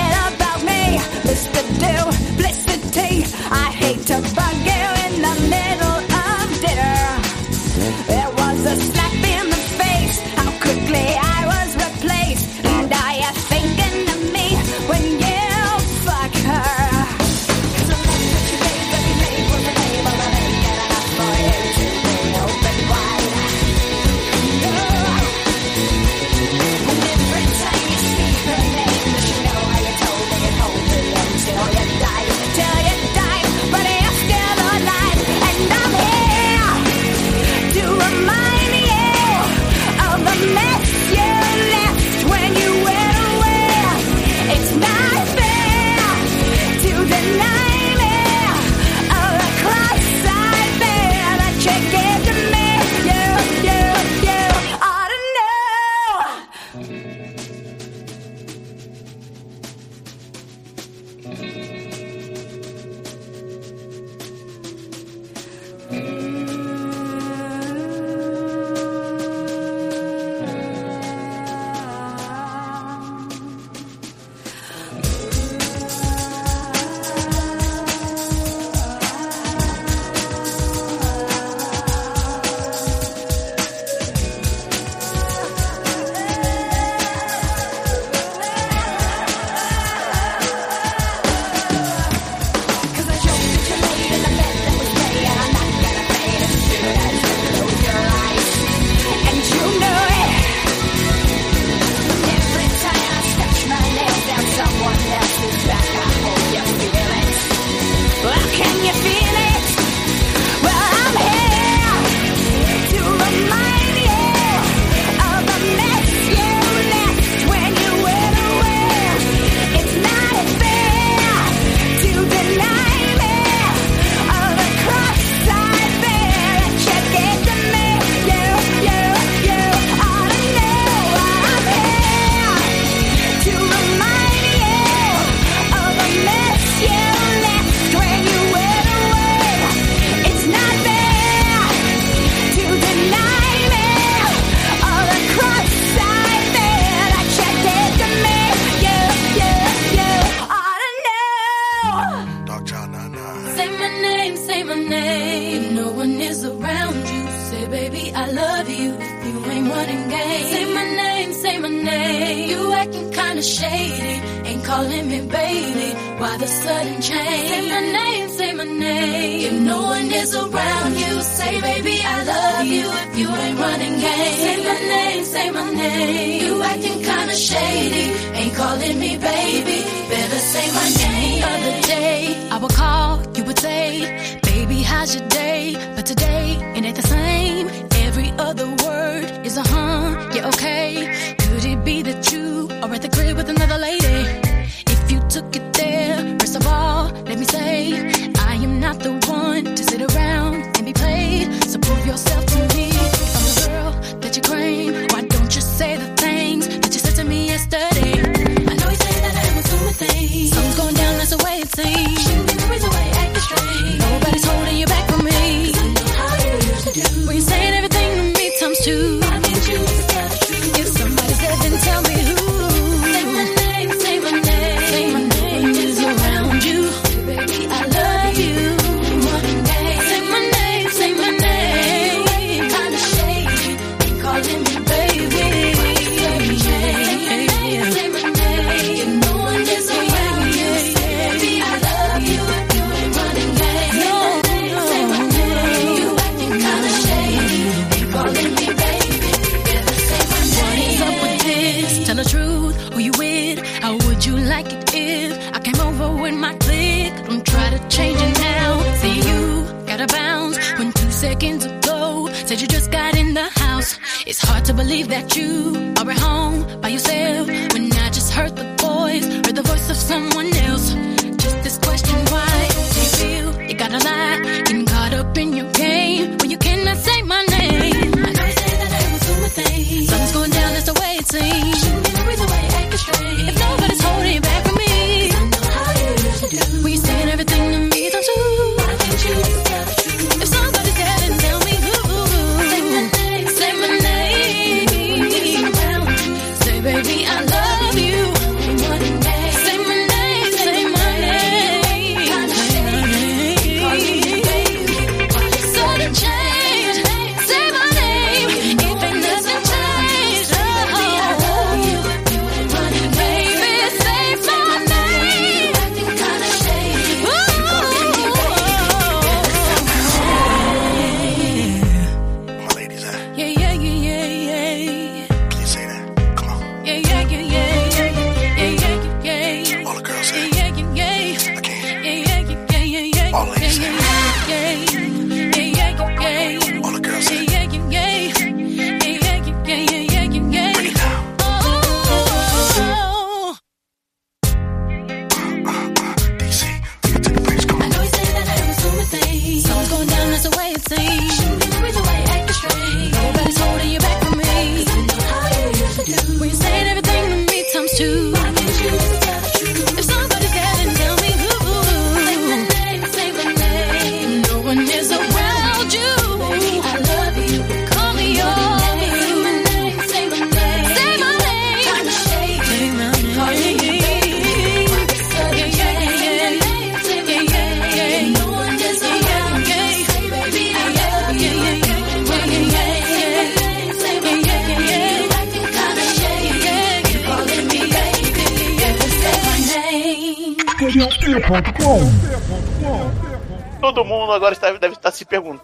be I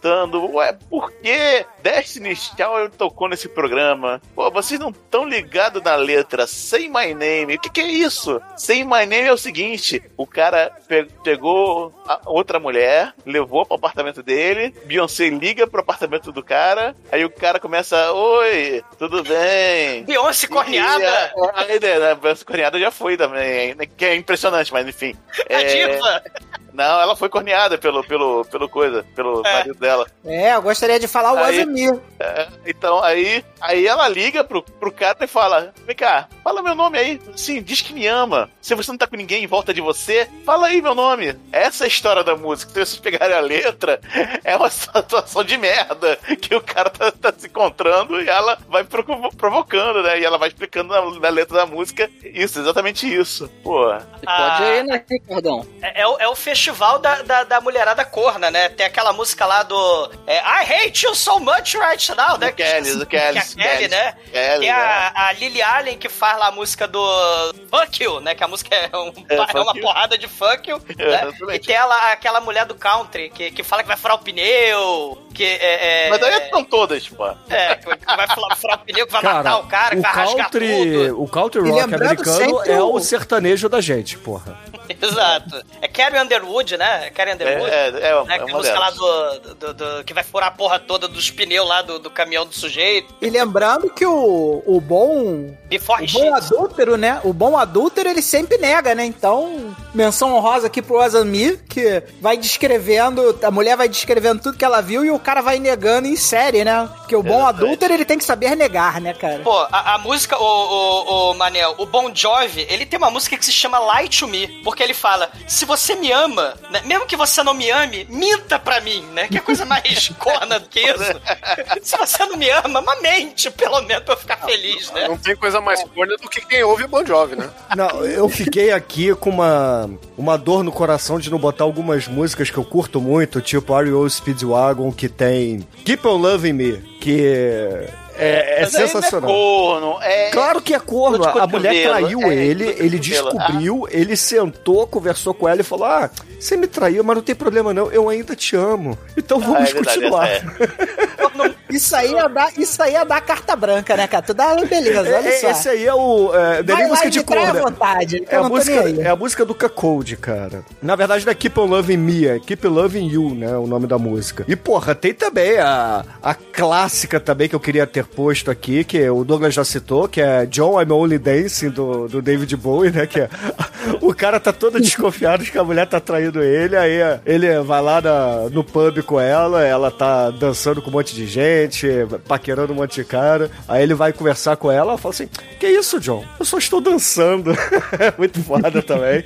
perguntando: Ué, por que Destiny Child tocou nesse programa? Pô, vocês não estão ligados na letra Say My Name. O que, que é isso? Say My Name é o seguinte: o cara pegou outra mulher, levou pro apartamento dele, Beyoncé liga pro apartamento do cara, aí o cara começa, oi, tudo bem? Beyoncé corneada! A, a, ideia, né? Beyoncé corneada já foi também, que é impressionante, mas enfim. A é... Não, ela foi corneada pelo, pelo, pelo coisa, pelo é. marido dela. É, eu gostaria de falar o Azumir. É, então, aí, aí ela liga pro, pro cara e fala: Vem cá, fala meu nome aí. sim diz que me ama. Se você não tá com ninguém em volta de você, fala aí, meu nome. Essa é a história da música. Se vocês pegarem a letra, é uma situação de merda que o cara tá, tá se encontrando e ela vai provo- provocando, né? E ela vai explicando na, na letra da música isso, exatamente isso. Pô. Pode ir, né, Ricardão? É, é o, é o festival da, da, da mulherada corna, né? Tem aquela música lá do é, I hate you so much right now, né? Do Kelly, do Kelly, Que é a Kelly, Kelly. né? Kelly, Tem a, a Lily Allen que faz lá a música do Fuck You, né? Que a música é, um- É, é uma You. porrada de fuck É, né? E tem ela, aquela mulher do country que, que fala que vai furar o pneu, que é... é Mas daí estão todas, pô. é, que vai furar, furar o pneu, que vai matar Cara, o cara, que o vai rasgar country, tudo. o country rock americano é o- o sertanejo da gente, porra. Exato. É Carrie Underwood, né? É Carrie Underwood. É, é, é né? é uma música lá delas. do, do, do- Que vai furar a porra toda dos pneus lá do, do caminhão do sujeito. E lembrando que o, o bom. Before O bom shit. adúltero, né? O bom adúltero ele sempre nega, né? Então, menção honrosa aqui pro Azami, que vai descrevendo, a mulher vai descrevendo tudo que ela viu e o cara vai negando em série, né? Porque o bom Exatamente. adúltero ele tem que saber negar, né, cara? Pô, a, a música, o, o, o Manel, o Bon Jovi, ele tem uma música que se chama Lie to Me, porque ele fala, se você me ama, né, mesmo que você não me ame, minta pra mim, né? Que é coisa mais corna do que isso. se você não me ama, mas mente, pelo menos, pra eu ficar feliz, né? Não tem coisa mais corna do que quem ouve o Bon Jovi, né? Não, eu fiquei aqui com uma, uma dor no coração de não botar algumas músicas que eu curto muito, tipo R.E.O. Speedwagon, que tem Keep On Loving Me, que é, é não sensacional. É corno, é... Claro que é corno. A mulher traiu é, ele, ele descobriu, ele sentou, conversou com ela e falou: Ah, você me traiu, mas não tem problema não, eu ainda te amo. Então Ah, vamos é verdade, continuar. Isso aí é dar, isso aí é dar carta branca, né, cara? Tu dá, beleza, olha É, só. esse aí é o. É, não é Vai nem lá música de corno. vontade, que É a, música, é a música do Cacode, cara. Na verdade, não é Keep on Loving Me, é Keep Loving You, né? O nome da música. E, porra, tem também a, a clássica também que eu queria ter posto aqui, que o Douglas já citou, que é John I'm Only Dancing, do, do David Bowie, né? Que é, o cara tá todo desconfiado de que a mulher tá traindo ele, aí ele vai lá na- no pub com ela, ela tá dançando com um monte de gente, paquerando um monte de cara. Aí ele vai conversar com ela, ela fala assim: Que isso, John? Eu só estou dançando. É Muito foda também.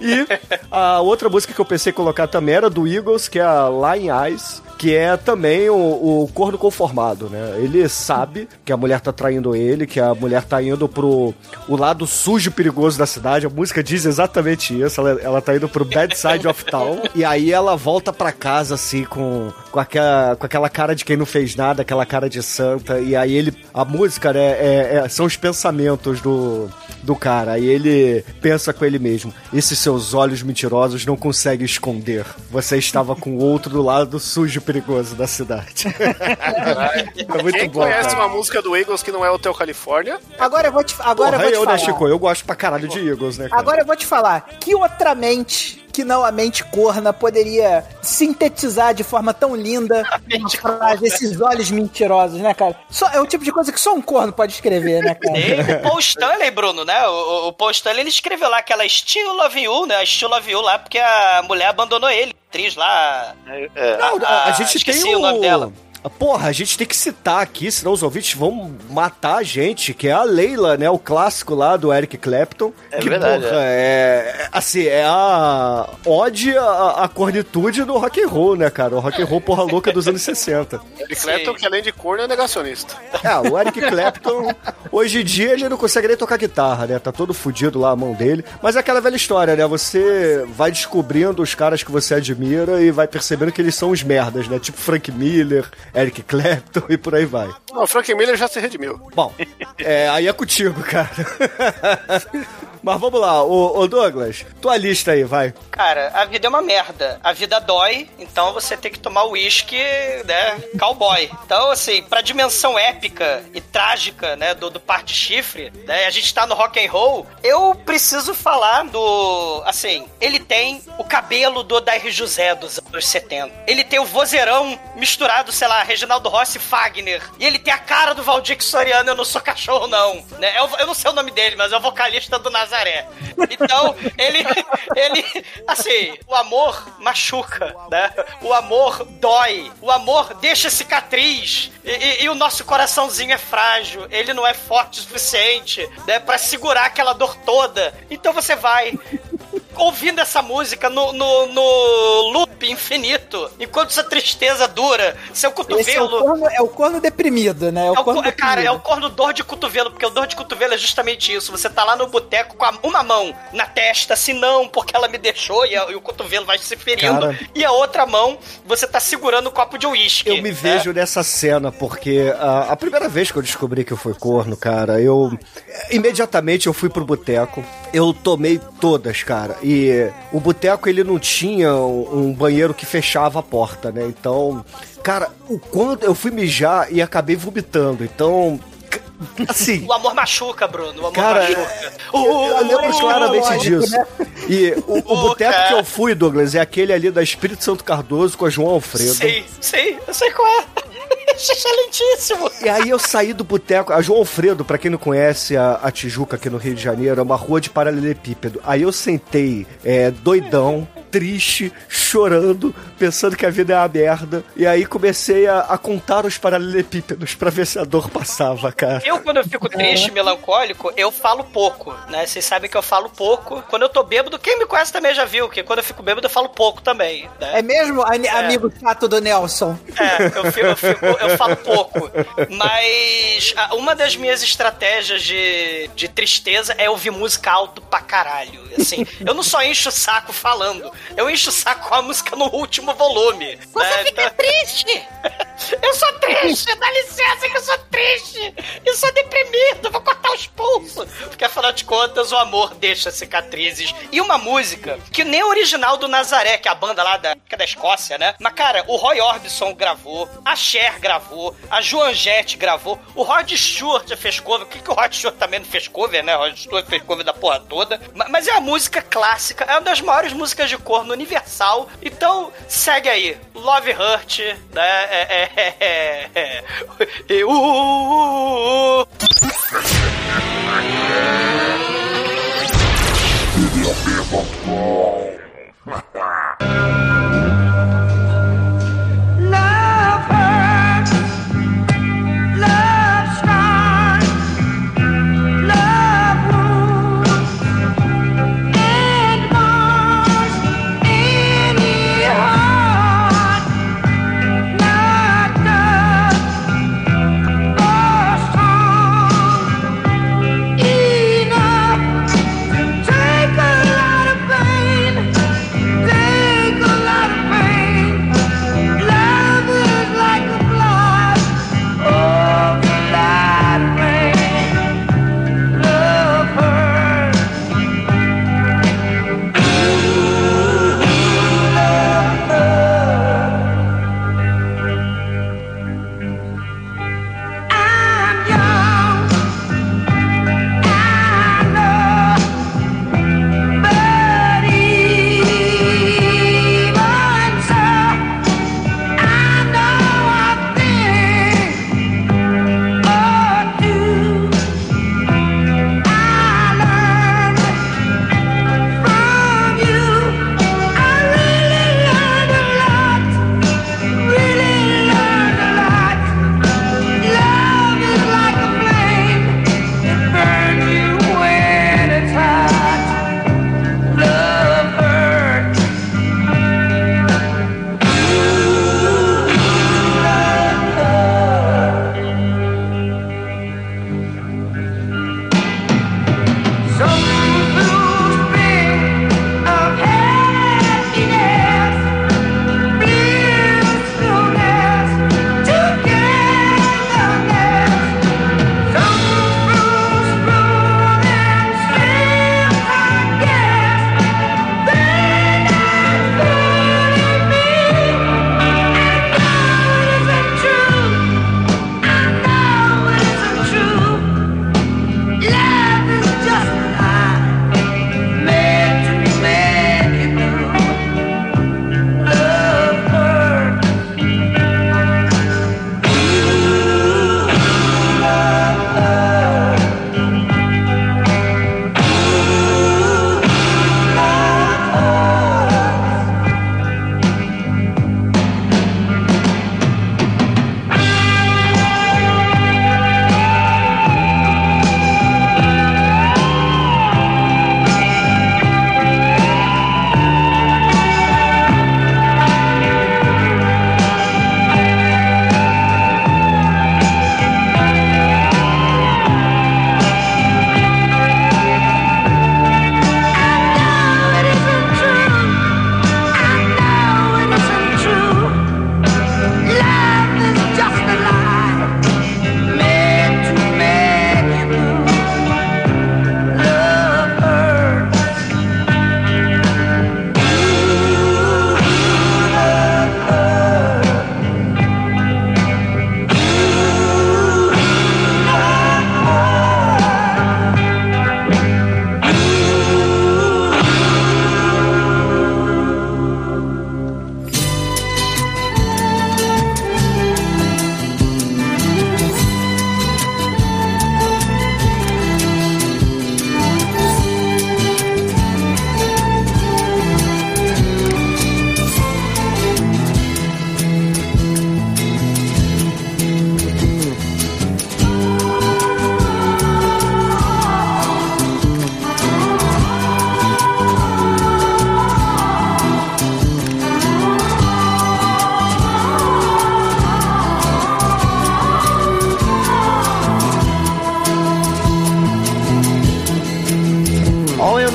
E a outra música que eu pensei em colocar também era do Eagles, que é a Lying Eyes. Que é também o, o corno conformado, né? Ele sabe que a mulher tá traindo ele, que a mulher tá indo pro o lado sujo e perigoso da cidade. A música diz exatamente isso. Ela, ela tá indo pro bad side of town. E aí ela volta pra casa, assim, com, com, aquela, com aquela cara de quem não fez nada, aquela cara de santa. E aí ele. A música, né, é- é- são os pensamentos do, do cara. Aí ele pensa com ele mesmo: esses seus olhos mentirosos não conseguem esconder. Você estava com outro do lado sujo perigoso da cidade. é muito Quem bom. conhece cara. uma música do Eagles que não é Hotel Califórnia? Agora eu vou te, agora eu Porra, vou te eu, né, falar. Chico? Eu gosto pra caralho de Eagles, né? cara? Agora eu vou te falar. Que outra mente que não a mente corna poderia sintetizar de forma tão linda frase, esses olhos mentirosos, né, cara? Só, é o tipo de coisa que só um corno pode escrever, né, cara? Tem o Paul Stanley, Bruno, né? O, o- o Paul Stanley, ele escreveu lá aquela Still Love You, né? Still Love You lá, porque a mulher abandonou ele. Atriz lá. Não, a, a gente esqueci tem o nome dela. Porra, a gente tem que citar aqui, senão os ouvintes vão matar a gente, que é a Leila, né? O clássico lá do Eric Clapton. É que, verdade, porra, é. é- Assim, é a ode à, à cornitude do rock and roll, né, cara? O rock and roll porra louca dos anos 60. Eric Clapton, que além de corno, é negacionista. É, o Eric Clapton, hoje em dia ele não consegue nem tocar guitarra, né? Tá todo fudido lá a mão dele. Mas é aquela velha história, né? Você vai descobrindo os caras que você admira e vai percebendo que eles são os merdas, né? Tipo Frank Miller, Eric Clapton e por aí vai. Não, o Frank Miller já se redimiu. Bom, é, aí é contigo, cara. Mas vamos lá, ô, ô Douglas, tua lista aí, vai. Cara, a vida é uma merda. A vida dói, então você tem que tomar uísque, né? Cowboy. Então, assim, pra dimensão épica e trágica, né, do, do par de chifre, né? A gente tá no rock and roll. Eu preciso falar do. Assim, ele tem o cabelo do Dair José dos anos 70. Ele tem o vozeirão misturado, sei lá, Reginaldo Rossi Fagner. E ele tem a cara do Valdir Soriano, eu não sou cachorro, não. Né? Eu, eu não sei o nome dele, mas é o vocalista do Nazaré. Então, ele, ele, assim, o amor machuca, né? O amor dói, o amor deixa cicatriz e, e- e o nosso coraçãozinho é frágil, ele não é forte o suficiente, né, para segurar aquela dor toda. Então você vai ouvindo essa música no, no, no loop infinito, enquanto essa tristeza dura, seu Esse é o, cotovelo. corno, é o corno deprimido, né? É o É o corno co- cara, é o corno dor de cotovelo, porque o dor de cotovelo é justamente isso. Você tá lá no boteco com a- uma mão na testa, se não, porque ela me deixou e, a- e o cotovelo vai se ferindo, Cara. e a outra mão você tá segurando um copo de uísque. Eu me vejo nessa cena, porque a, a primeira vez que eu descobri que eu fui corno, cara, eu. Imediatamente eu fui pro boteco. Eu tomei todas, cara. E o boteco ele não tinha um, um banheiro que fechava a porta, né? Então, cara, o quanto eu fui mijar e acabei vomitando. Então, assim. O amor machuca, Bruno. O amor Cara, machuca. Eu, eu lembro claramente disso. E o, o boteco que eu fui, Douglas, é aquele ali da Espírito Santo Cardoso com a João Alfredo. Sei, sei, eu sei qual é. Isso é excelentíssimo. E aí eu saí do boteco. A João Alfredo, pra quem não conhece a, a Tijuca aqui no Rio de Janeiro, é uma rua de paralelepípedo. Aí eu sentei, é, doidão, triste, chorando, pensando que a vida é uma merda. E aí comecei a, a contar os paralelepípedos pra ver se a dor passava, cara. Eu, quando eu fico triste, melancólico, eu falo pouco, né? Vocês sabem que eu falo pouco. Quando eu tô bêbado, quem me conhece também já viu que quando eu fico bêbado eu falo pouco também, né? É mesmo, ani- amigo chato do Nelson? É, eu, fico- eu fico- eu falo pouco. Mas uma das minhas estratégias de, de tristeza é ouvir música alto pra caralho. Assim, eu não só encho o saco falando, eu encho o saco com a música no último volume. Você fica triste! Eu sou triste, dá licença que eu sou triste! Eu sou deprimido, vou cortar os pulsos! Porque afinal de contas, o amor deixa cicatrizes. E uma música que nem o original do Nazaré, que é a banda lá da, que é da Escócia, né? Mas, cara, o Roy Orbison gravou, a Cher gravou, a Joan Jett gravou, o Rod Stewart fez cover. O que, que o Rod Stewart também não fez cover, né? O Rod Stewart fez cover da porra toda. Ma- Mas é uma música clássica, é uma das maiores músicas de corno universal. Então, segue aí. Love Hurt, né? É, é, é, é, é. Uh, uh, uh, uh. Love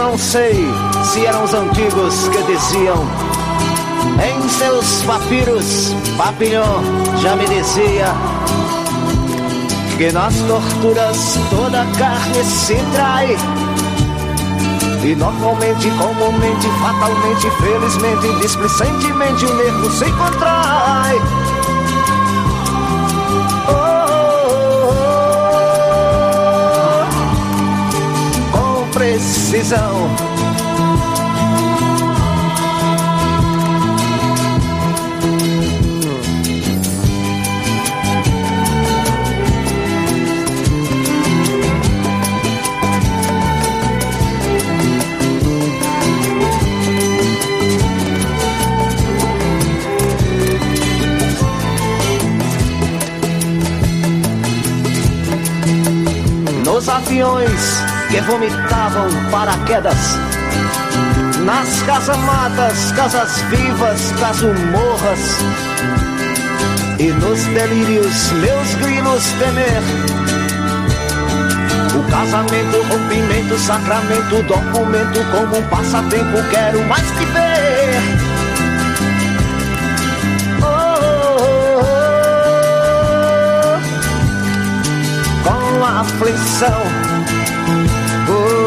não sei se eram os antigos que diziam. Em seus papiros, Papillon já me dizia que nas torturas toda carne se trai. E normalmente, comumente, fatalmente, felizmente, displicentemente o nervo se contrai. Precisão. Nos aviões que vomitavam paraquedas Nas casamatas, casas vivas, casumorras E nos delírios, meus grilos temer O casamento, rompimento, sacramento, documento Como um passatempo, quero mais te ver com aflição. Oh.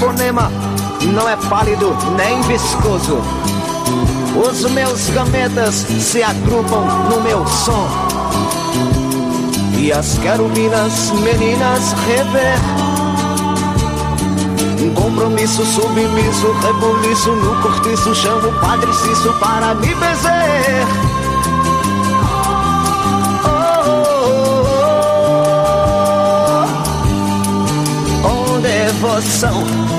Treponema não é pálido nem viscoso. Os meus gametas se agrupam no meu som. E as querubinas meninas rever. Um compromisso submisso, rebuliço no cortiço, chamo o Padre Cício para me bezer. Oh, oh, oh, com devoção.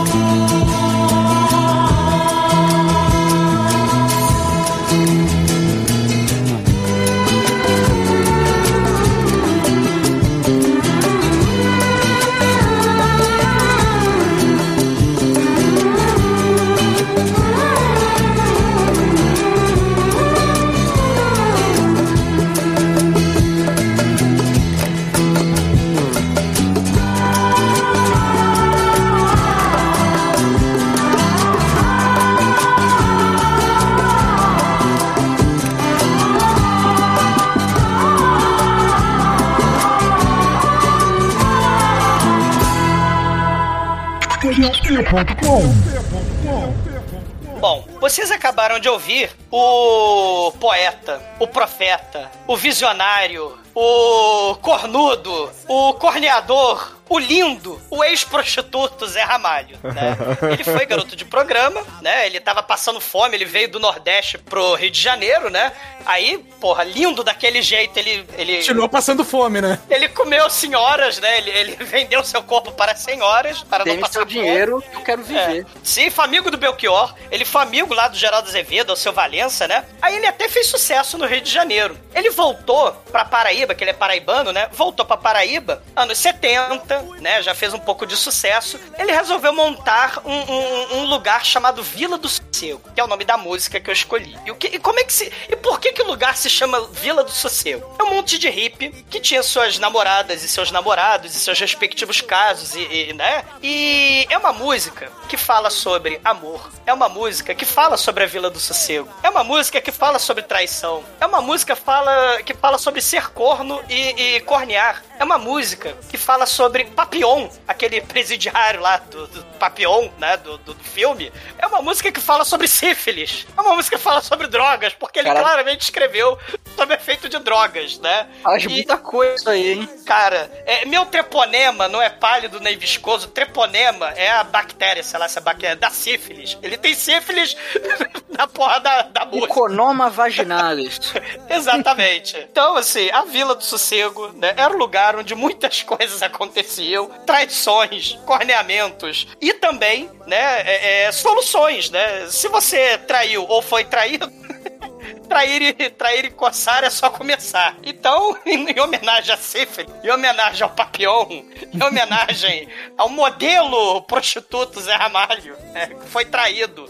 Bom, vocês acabaram de ouvir o poeta, o profeta, o visionário, o cornudo, o corneador, o lindo, o ex-prostituto Zé Ramalho, né? Ele foi garoto de programa, né? Ele tava passando fome, ele veio do Nordeste pro Rio de Janeiro, né? Aí, porra, lindo daquele jeito, ele... ele Continuou passando fome, né? Ele comeu senhoras, né? Ele, ele vendeu seu corpo para senhoras, para Dê-me não passar seu fome. dinheiro, eu quero viver. É. Sim, foi amigo do Belchior. Ele foi amigo lá do Geraldo Azevedo, o seu Valença, né? Aí ele até fez sucesso no Rio de Janeiro. Ele voltou pra Paraíba, que ele é paraibano, né? Voltou pra Paraíba, anos 70, né? Já fez um pouco de sucesso. Ele resolveu montar um, um- um lugar chamado Vila do Sossego, que é o nome da música que eu escolhi. E, o que, e como é que se. E por que, que o lugar se chama Vila do Sossego? É um monte de hippie que tinha suas namoradas e seus namorados e seus respectivos casos, e, e, né? E é uma música que fala sobre amor. É uma música que fala sobre a Vila do Sossego. É uma música que fala sobre traição. É uma música fala, que fala sobre ser corno e, e cornear. É uma música que fala sobre Papillon, aquele presidiário lá do, do Papillon, né, do, do, do filme. É uma música que fala sobre sífilis. É uma música que fala sobre drogas, porque ele claramente escreveu sobre efeito de drogas, né? Faz muita coisa aí, hein? Cara, é, meu treponema não é pálido nem viscoso. Treponema é a bactéria, sei lá, essa bactéria da sífilis. Ele tem sífilis na porra da, da música. Economa vaginalis. Exatamente. Então, assim, a Vila do Sossego né, era o lugar onde muitas coisas aconteciam, traições, corneamentos e também, né, é, é, soluções, né? Se você traiu ou foi traído, trair e, trair e coçar é só começar. Então, em, em homenagem a Sífilis, em homenagem ao Papillon, em homenagem ao modelo prostituto Zé Ramalho, né, que foi traído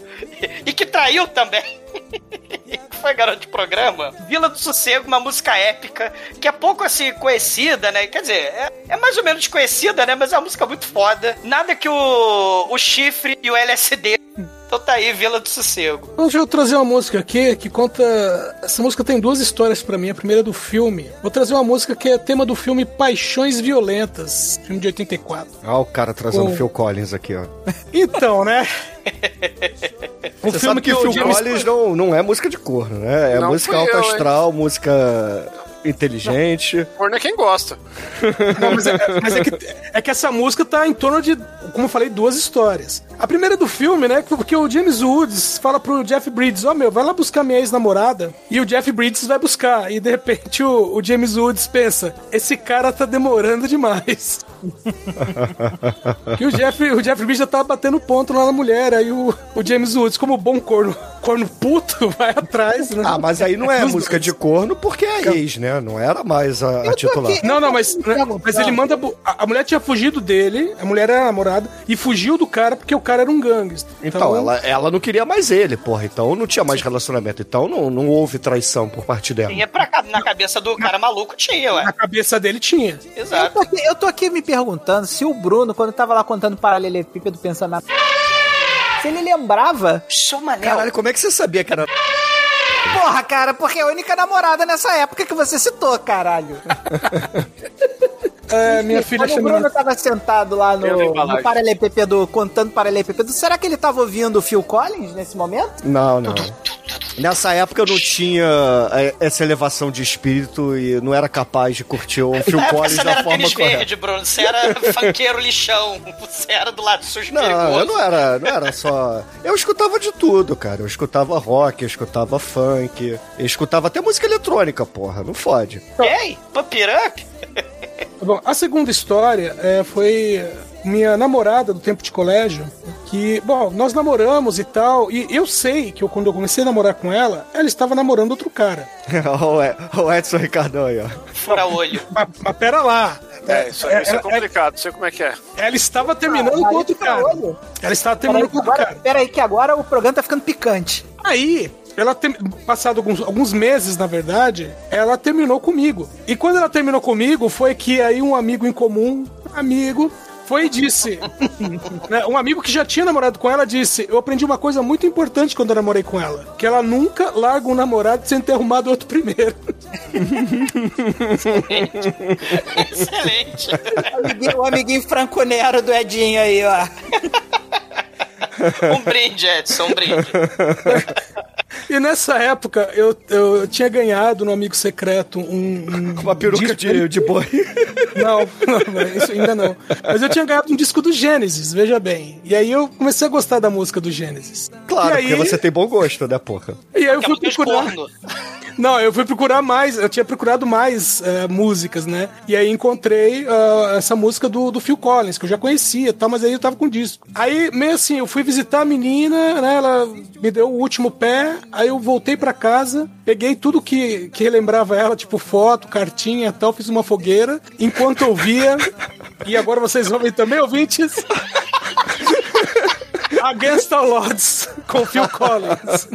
e que traiu também. foi garoto de programa. Vila do Sossego, uma música épica, que é pouco assim conhecida, né? Quer dizer, é, é mais ou menos conhecida, né? Mas é uma música muito foda. Nada que o, o chifre e o LSD. Então tá aí, Vila do Sossego. Então, deixa eu trazer uma música aqui que conta. Essa música tem duas histórias pra mim. A primeira é do filme. Vou trazer uma música que é tema do filme Paixões Violentas, filme de 84. Olha o cara trazendo O- Phil Collins aqui, ó. Então, né? Um Você filme sabe que, que o Phil James- Collins não, não é música de corno, né? É Não música fui alta eu, hein? astral, música inteligente. Corno é quem gosta. Não, mas, é, mas é que, é que essa música tá em torno de, como eu falei, duas histórias. A primeira é do filme, né? Porque o James Woods fala pro Jeff Bridges: Ó, meu, vai lá buscar minha ex-namorada. E o Jeff Bridges vai buscar. E de repente o, o James Woods pensa: esse cara tá demorando demais. que o Jeff, o Jeff Bridges já tava batendo ponto lá na mulher. Aí o, o James Woods, como bom corno, corno puto, vai atrás, né? Ah, mas aí não é música de corno porque é ex, né? Não era mais a, a titular. Não, não, mas, né, mas ele manda. A, a mulher tinha fugido dele, a mulher era namorada, e fugiu do cara porque o cara era um gangster. Então, ela, ela não queria mais ele, porra. Então não tinha mais relacionamento. Então não, não houve traição por parte dela. Tinha pra, na cabeça do cara maluco, tinha, ué. Na cabeça dele tinha. Eu Exato. tô, aqui, eu tô aqui me perguntando se o Bruno, quando tava lá contando paralelepípedo, pensando na. Se ele lembrava. Sou manel. Caralho, como é que você sabia que era. Porra, cara, porque é a única namorada nessa época que você citou, caralho. É, minha filha Quando o Bruno tava sentado lá no, no paralelepípedo, contando paralelepípedo, será que ele tava ouvindo o Phil Collins nesse momento? Não, não. Nessa época eu não tinha é, essa elevação de espírito e não era capaz de curtir o Phil Collins da era forma tênis correta. verde, Bruno. Você era funkeiro lixão. Você era do lado sujo Não, perigoso. eu não era, não era só. Eu escutava de tudo, cara. Eu escutava rock, eu escutava funk, eu escutava até música eletrônica, porra. Não fode. Ei, pump it up. Tá Bom, a segunda história é, foi minha namorada do tempo de colégio, que, bom, nós namoramos e tal, e eu sei que eu, quando eu comecei a namorar com ela, ela estava namorando outro cara. o Ed- o Edson Ricardão aí, ó. Fura olho. Mas, mas pera lá. É, isso, É, isso é ela- complicado, não sei como é que é. Ela estava terminando com outro cara. Ela estava terminando com outro Agora, cara. pera aí, que agora o programa tá ficando picante. Aí, ela tem, passado alguns, alguns meses, na verdade, ela terminou comigo. E quando ela terminou comigo, foi que aí um amigo em comum, amigo, foi e disse. né, um amigo que já tinha namorado com ela disse: Eu aprendi uma coisa muito importante quando eu namorei com ela: que ela nunca larga um namorado sem ter arrumado outro primeiro. Excelente. O amiguinho, o amiguinho franco-nero do Edinho aí, ó. Um brinde, Edson, um brinde. E nessa época eu, eu tinha ganhado no Amigo Secreto um. um Uma peruca de, de boi. Não, não, isso ainda não. Mas eu tinha ganhado um disco do Gênesis, veja bem. E aí eu comecei a gostar da música do Gênesis. Claro, aí, porque você tem bom gosto, né, porra? E aí eu Aquela fui procurar. corno. Não, eu fui procurar mais, eu tinha procurado mais eh, músicas, né? E aí encontrei ah, essa música do, do Phil Collins, que eu já conhecia e tal, mas aí eu tava com disco. Aí, meio assim, eu fui visitar a menina, né? Ela me deu o último pé, aí eu voltei pra casa, peguei tudo que, que relembrava ela, tipo foto, cartinha e tal, fiz uma fogueira, enquanto ouvia. e agora vocês ouvem também, ouvintes? Against All Odds, com Phil Collins.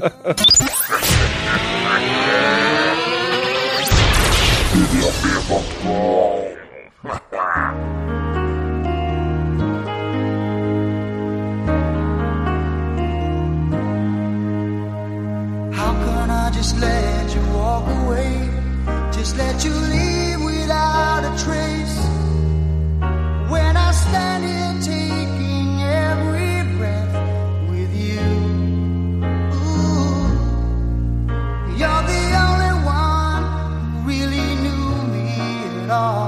Just let you walk away? Just let you leave without a trace. When I stand here taking every breath with you. Ooh, you're the only one who really knew me at all.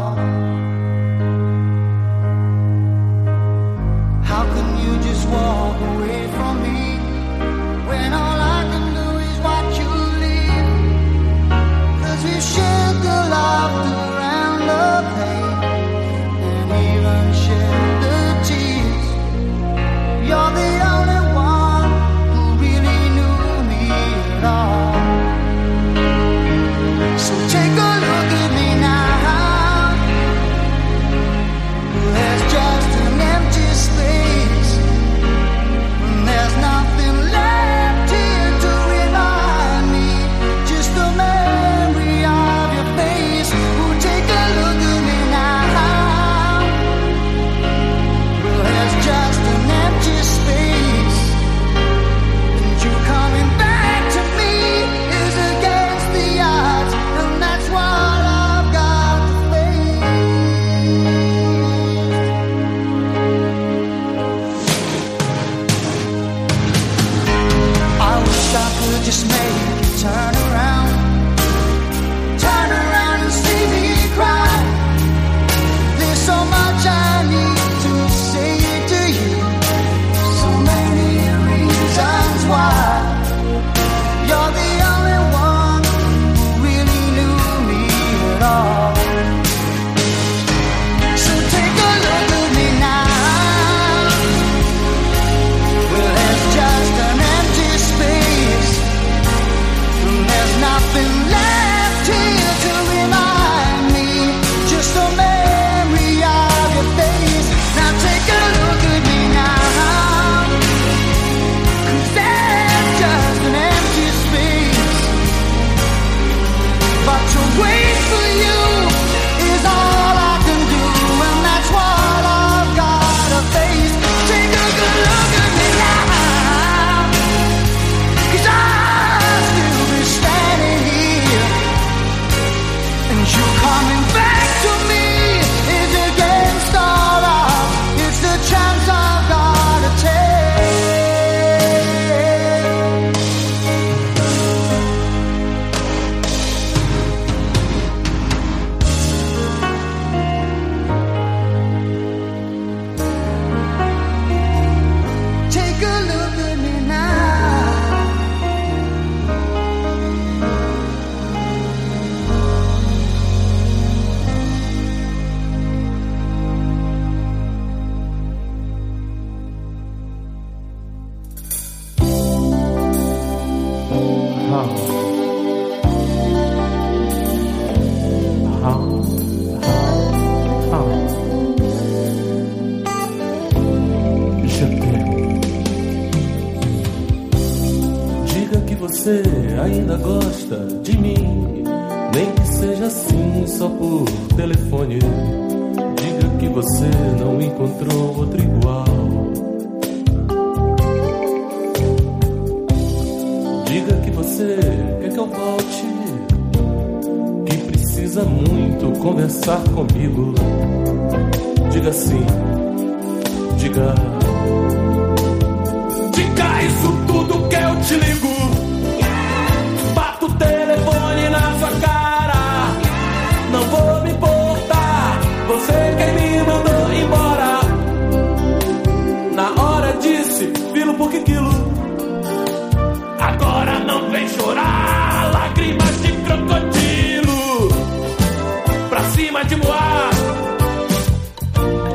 cima de Moá.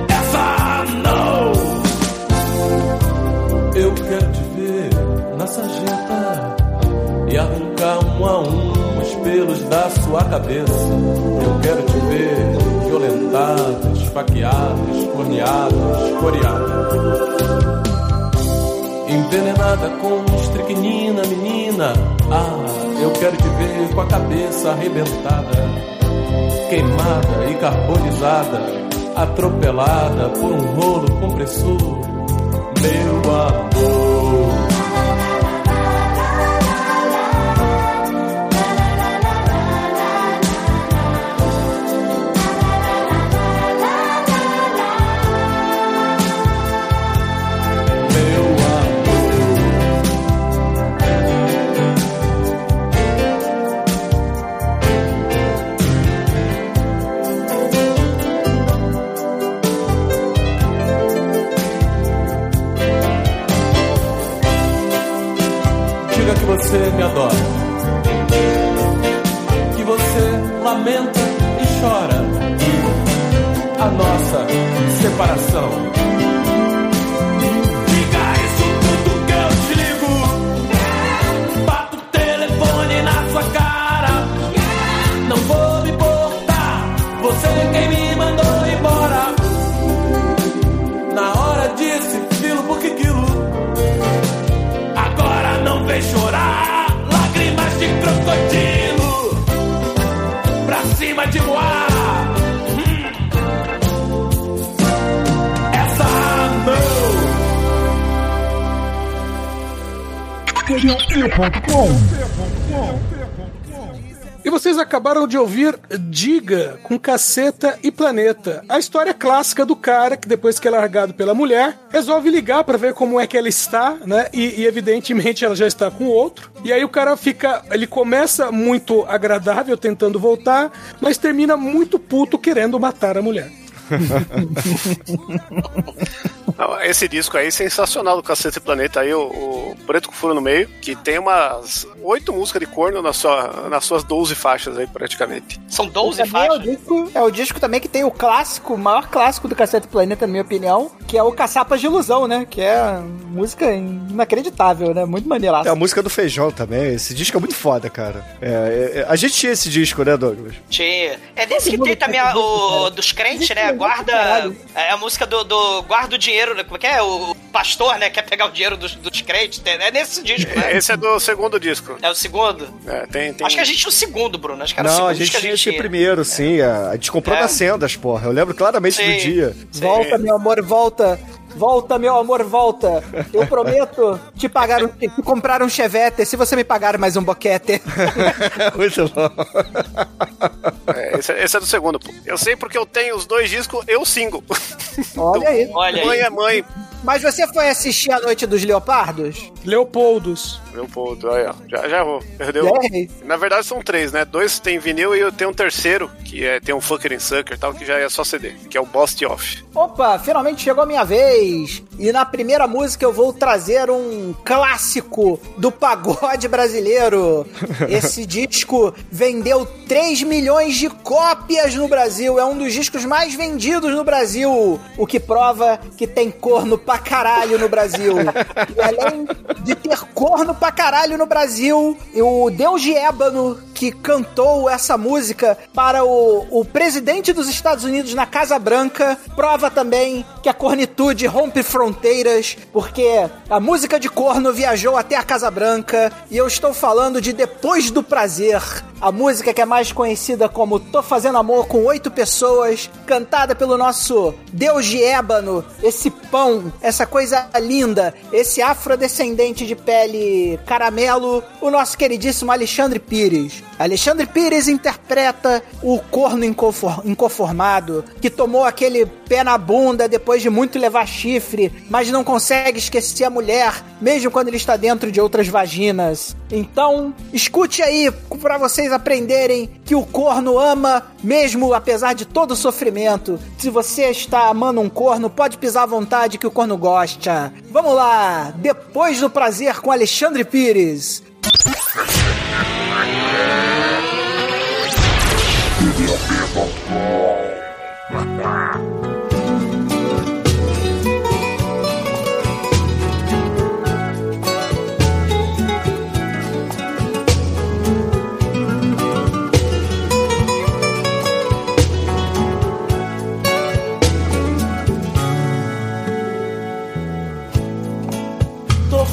Essa não. Eu quero te ver na sarjeta e arrancar um a um os pelos da sua cabeça. Eu quero te ver violentada, esfaqueada, escorneado, escoriada. Envenenada com estricnina, menina. Ah, eu quero te ver com a cabeça arrebentada queimada e carbonizada, atropelada por um rolo compressor. Meu amor. crocodilo pra cima de voar. Hum. Essa não. E vocês acabaram de ouvir Diga com Caceta e Planeta, a história clássica do cara que depois que é largado pela mulher, resolve ligar pra ver como é que ela está, né? E, e evidentemente ela já está com outro. E aí o cara fica, ele começa muito agradável tentando voltar, mas termina muito puto querendo matar a mulher. Não, esse disco aí é sensacional do Cacete Planeta aí, o, o Preto com Furo no meio, que tem umas oito músicas de corno na sua, nas suas 12 faixas aí, praticamente. São 12 Também É o, disco, é o disco também que tem o clássico, o maior clássico do Cacete Planeta, na minha opinião, que é o Caçapas de Ilusão, né? Que é música inacreditável, né? Muito maneiraço. É a música do Feijão também. Esse disco é muito foda, cara. É, é, a gente tinha esse disco, né, Douglas? Tinha. É desse que tem também a- o dos crentes, né? Guarda. É a música do, do guarda o dinheiro, né? Como é que é? O pastor, né? Quer pegar o dinheiro dos, dos crentes. É nesse disco, né? Esse é do segundo disco. É o segundo? É, tem, tem... Acho que a gente tinha o segundo, Bruno. Acho que era o Não, segundo a gente tinha gente esse primeiro, sim. A, a gente comprou É. nas sendas, porra. Eu lembro claramente Sim. do dia. Volta, meu amor, volta. Volta, meu amor, volta. Eu prometo te pagar um, te comprar um chevette se você me pagar mais um boquete. Muito bom. É, esse, esse é do segundo, pô. Eu sei porque eu tenho os dois discos, eu single. Olha aí. mãe é mãe. Mas você foi assistir a Noite dos Leopardos? Leopoldos. Leopoldo, aí, ó. Já, já vou. Perdeu. Na verdade são três, né? Dois tem vinil e eu tenho um terceiro, que é, tem um Fucker and Sucker e tal, que já é só CD, que é o Bost Off. Opa, finalmente chegou a minha vez. E na primeira música eu vou trazer um clássico do pagode brasileiro. Esse disco vendeu 3 milhões de cópias no Brasil. É um dos discos mais vendidos no Brasil. O que prova que tem corno pra caralho no Brasil. E além de ter corno pra caralho no Brasil, o Deus de Ébano, que cantou essa música para o, o presidente dos Estados Unidos na Casa Branca, prova também que a cornitude rompe fronteiras, porque a música de corno viajou até a Casa Branca, e eu estou falando de Depois do Prazer, a música que é mais conhecida como Tô Fazendo Amor com Oito Pessoas, cantada pelo nosso Deus de Ébano, esse pão, essa coisa linda, esse afrodescendente de pele caramelo, o nosso queridíssimo Alexandre Pires. Alexandre Pires interpreta o corno inconfor- inconformado, que tomou aquele pé na bunda depois de muito levar chifre, mas não consegue esquecer a mulher, mesmo quando ele está dentro de outras vaginas. Então, escute aí para vocês aprenderem que o corno ama, mesmo apesar de todo o sofrimento. Se você está amando um corno, pode pisar à vontade que o corno gosta. Vamos lá, depois do prazer com Alexandre Pires.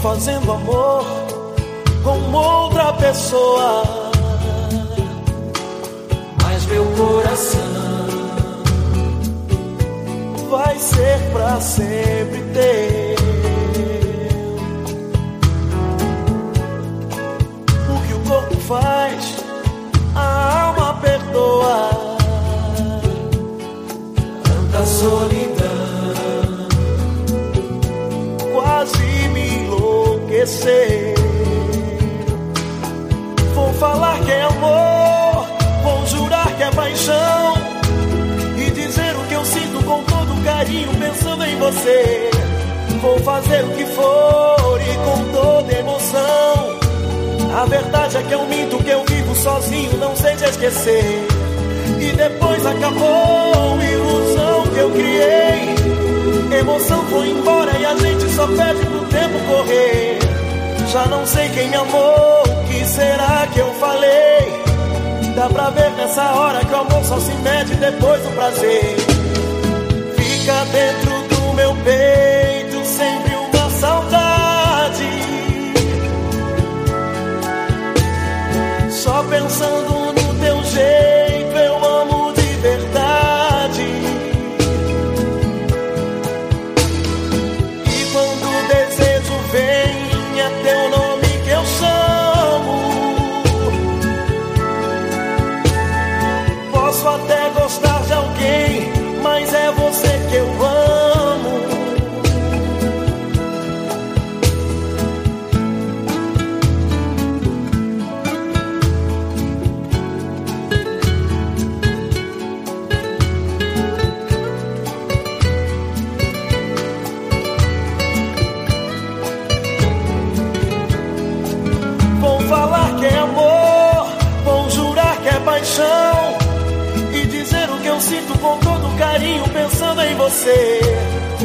Fazendo amor com outra pessoa. Mas meu coração vai ser pra sempre teu. O que o corpo faz, a alma perdoa. Tanta solidão quase me enlouquecer. Vou falar que é amor, vou jurar que é paixão e dizer o que eu sinto com todo carinho pensando em você. Vou fazer o que for e com toda emoção. A verdade é que eu minto que eu vivo sozinho, não sei te esquecer. E depois acabou a ilusão que eu criei. Emoção foi embora e a gente só pede pro tempo correr. Já não sei quem me amou, será que eu falei? Dá pra ver nessa hora que o amor só se mede depois do prazer. Fica dentro do meu peito sempre uma saudade. Só pensando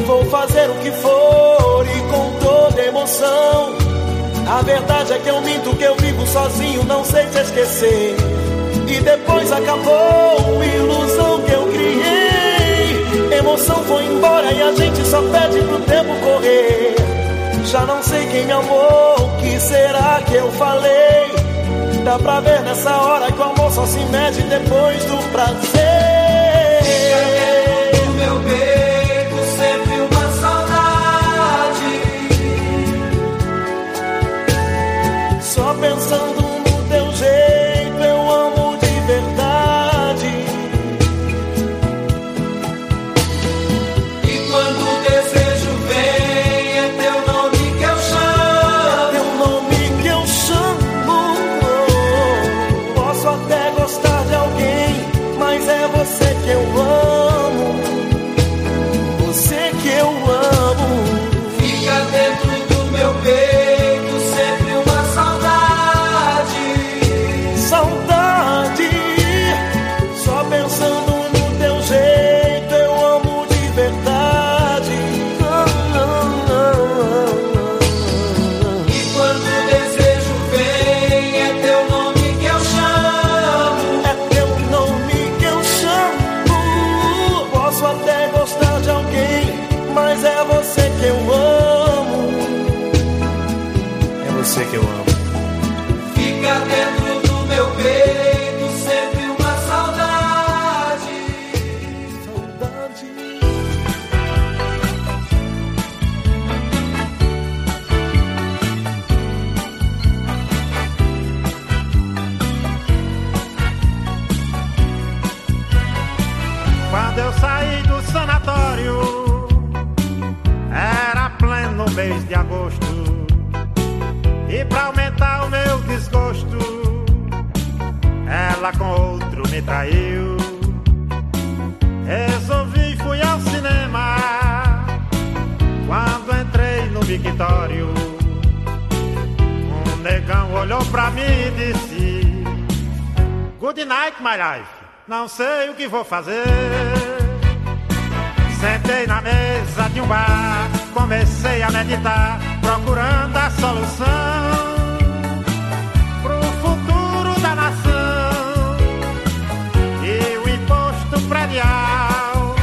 Vou fazer o que for e com toda emoção. A verdade é que eu minto que eu vivo sozinho, não sei te esquecer. E depois acabou, ilusão que eu criei. Emoção foi embora e a gente só pede pro tempo correr. Já não sei quem me amou, o que será que eu falei? Dá pra ver nessa hora que o amor só se mede depois do prazer. Não sei o que vou fazer. Sentei na mesa de um bar, comecei a meditar, procurando a solução pro futuro da nação e o imposto predial.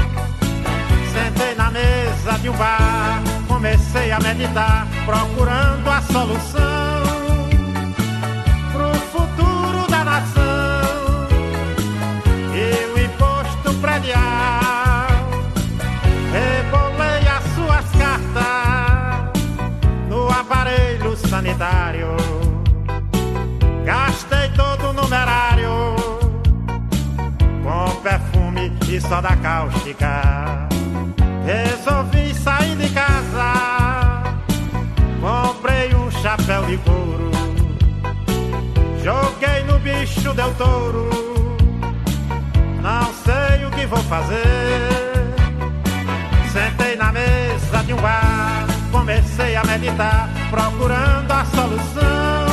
Sentei na mesa de um bar, comecei a meditar, procurando a solução sanitário. Gastei todo o numerário com perfume e soda cáustica. Resolvi sair de casa. Comprei um chapéu de couro. Joguei no bicho, deu touro. Não sei o que vou fazer. Sentei na mesa de um bar, comecei a meditar, procurando a solução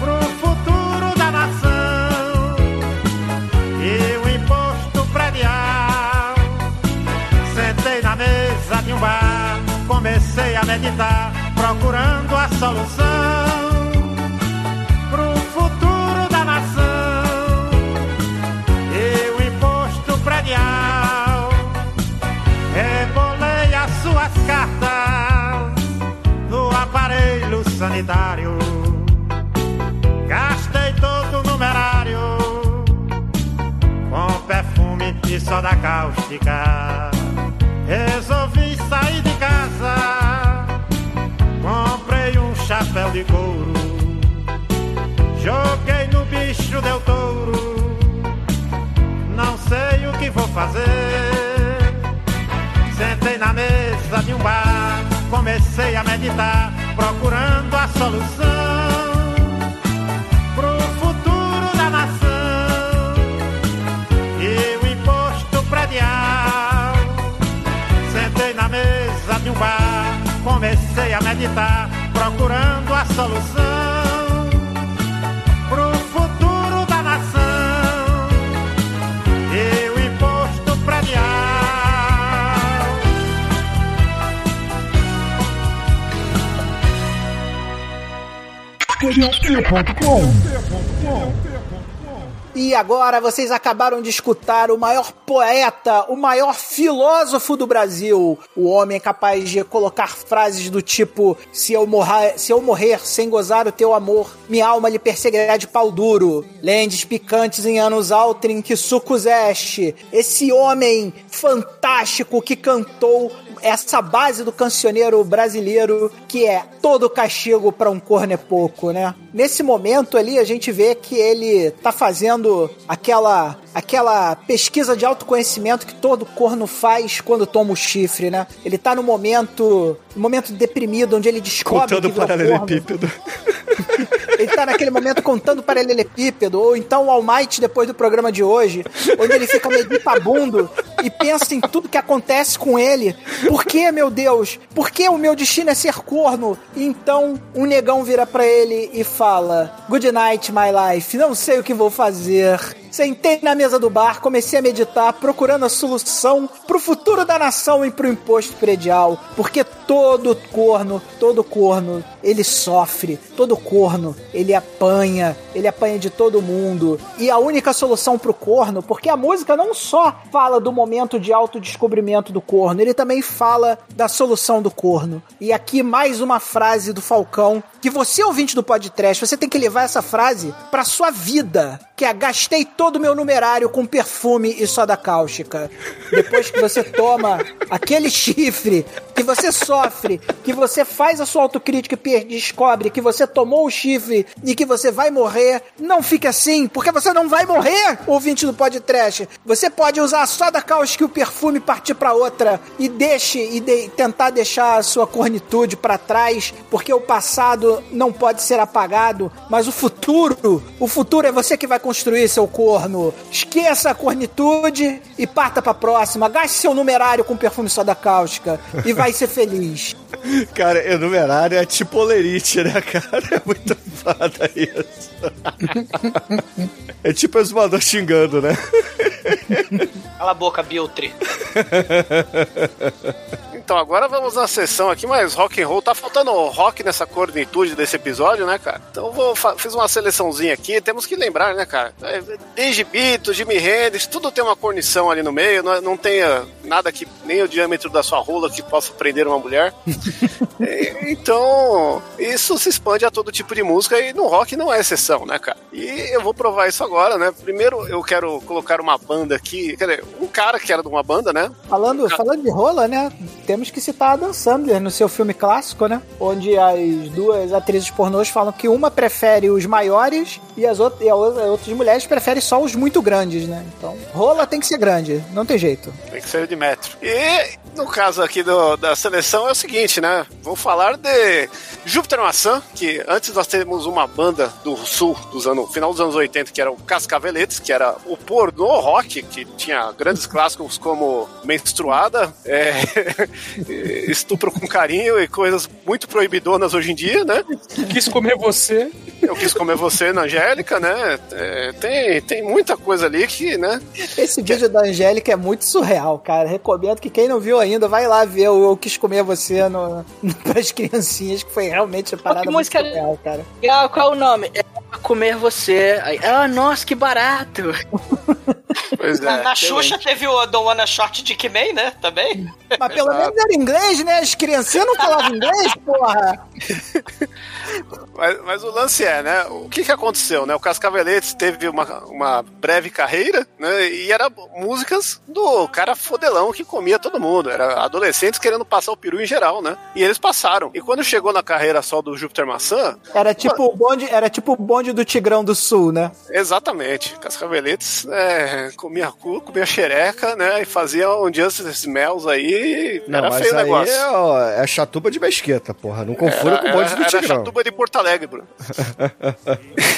pro futuro da nação e o imposto predial. Sentei na mesa de um bar, comecei a meditar, procurando a solução Gastei todo o numerário com perfume e soda cáustica. Resolvi sair de casa. Comprei um chapéu de couro. Joguei no bicho, deu touro. sei o que vou fazer. Sentei na mesa de um bar, comecei a meditar, procurando solução pro futuro da nação e o imposto predial. Sentei na mesa de um bar, comecei a meditar, procurando a solução E agora vocês acabaram de escutar o maior poeta, o maior filósofo do Brasil. O homem capaz de colocar frases do tipo: se eu, morrer, se eu morrer sem gozar o teu amor, minha alma lhe perseguirá de pau duro. Lendes picantes em anos altrin que sucos este. Esse homem fantástico que cantou essa base do cancioneiro brasileiro que é todo castigo para um corno é pouco, né? Nesse momento ali a gente vê que ele tá fazendo aquela aquela pesquisa de autoconhecimento que todo corno faz quando toma o chifre, né? Ele tá no momento, no momento deprimido onde ele descobre Contando que corno. paralelepípedo. Ele tá naquele momento contando paralelepípedo, ou então o All Might depois do programa de hoje, onde ele fica meditabundo e pensa em tudo que acontece com ele. Por que, meu Deus? Por que o meu destino é ser corno? E então um negão vira pra ele e fala: Good night, my life. Não sei o que vou fazer. Sentei na mesa do bar, comecei a meditar, procurando a solução pro futuro da nação e pro imposto predial. Porque todo corno, todo corno, ele sofre. Todo corno, ele apanha. Ele apanha de todo mundo. E a única solução pro corno, porque a música não só fala do momento de autodescobrimento do corno, ele também fala da solução do corno. E aqui mais uma frase do Falcão, que você, ouvinte do podcast, você tem que levar essa frase pra sua vida. Que é, gastei todo o meu numerário com perfume e soda cáustica. Depois que você toma aquele chifre, que você sofre, que você faz a sua autocrítica e descobre que você tomou o chifre e que você vai morrer, não fique assim, porque você não vai morrer, ouvinte do podcast. Você pode usar a soda cáustica e o perfume partir pra outra e deixe e de- tentar deixar a sua cornitude pra trás, porque o passado não pode ser apagado, mas o futuro, o futuro é você que vai construir seu corno. Esqueça a cornitude e parta pra próxima. Gaste seu numerário com perfume soda cáustica e vai ser feliz. Cara, enumerário é tipo olerite, né, cara? É muito foda isso. É tipo exumador xingando, né? Cala a boca, Biltre. Então, agora vamos na sessão aqui, mas rock and roll, tá faltando rock nessa cornitude desse episódio, né, cara? Então eu vou fiz uma seleçãozinha aqui, temos que lembrar, né, cara? É, Desde Beatles, Jimi Hendrix, tudo tem uma cornição ali no meio, não, não tenha nada que, nem o diâmetro da sua rola que possa prender uma mulher. Então, isso se expande a todo tipo de música e no rock não é exceção, né, cara? E eu vou provar isso agora, né? Primeiro eu quero colocar uma banda aqui, quer dizer, um cara que era de uma banda, né? Falando, falando de rola, né? Temos que citar a Dan Sandler no seu filme clássico, né? Onde as duas atrizes pornôs falam que uma prefere os maiores e as outras, e a outra- outras mulheres preferem só os muito grandes, né? Então, rola tem que ser grande, não tem jeito. Tem que ser de metro. E no caso aqui do- da seleção é o seguinte, né? Vou falar de Júpiter Maçã, que antes nós temos uma banda do sul, dos anos, final dos anos 80, que era o Cascaveletes, que era o pornô rock, que tinha grandes clássicos como Menstruada, é, Estupro com Carinho e coisas muito proibidonas hoje em dia, né? Quis comer você. Eu quis comer você na Angélica, né? É, tem, tem muita coisa ali que, né? Esse vídeo da Angélica é muito surreal, cara. Recomendo que quem não viu ainda, vai lá ver o Eu Quis Comer Você no, no, pras criancinhas, que foi realmente a parada que muito música- surreal, cara. Ah, qual é o nome? É pra comer você. Aí, ah, nossa, que barato. Pois Na, na Xuxa teve o Don't Wanna Short Dick Man, né? Também. Mas pelo menos era inglês, né? As criancinhas não falavam inglês, porra. Mas, mas o lance é, né? O que que aconteceu, né? O Cascaveletes teve uma, uma breve carreira, né? E era músicas do cara fodelão que comia todo mundo. Era adolescentes querendo passar o peru em geral, né? E eles passaram. E quando chegou na carreira só do Júpiter Maçã, Era tipo o bonde, era tipo o bonde do Tigrão do Sul, né? Exatamente. Cascaveletes é, comia cu, comia xereca, né? E fazia um Justice Smells aí. Não, era mas feio o negócio. é, ó, é chatuba de mesquita, porra. Não confura Era- com o bonde do era, era Tigrão. chatuba de Porto Alegre, Bruno.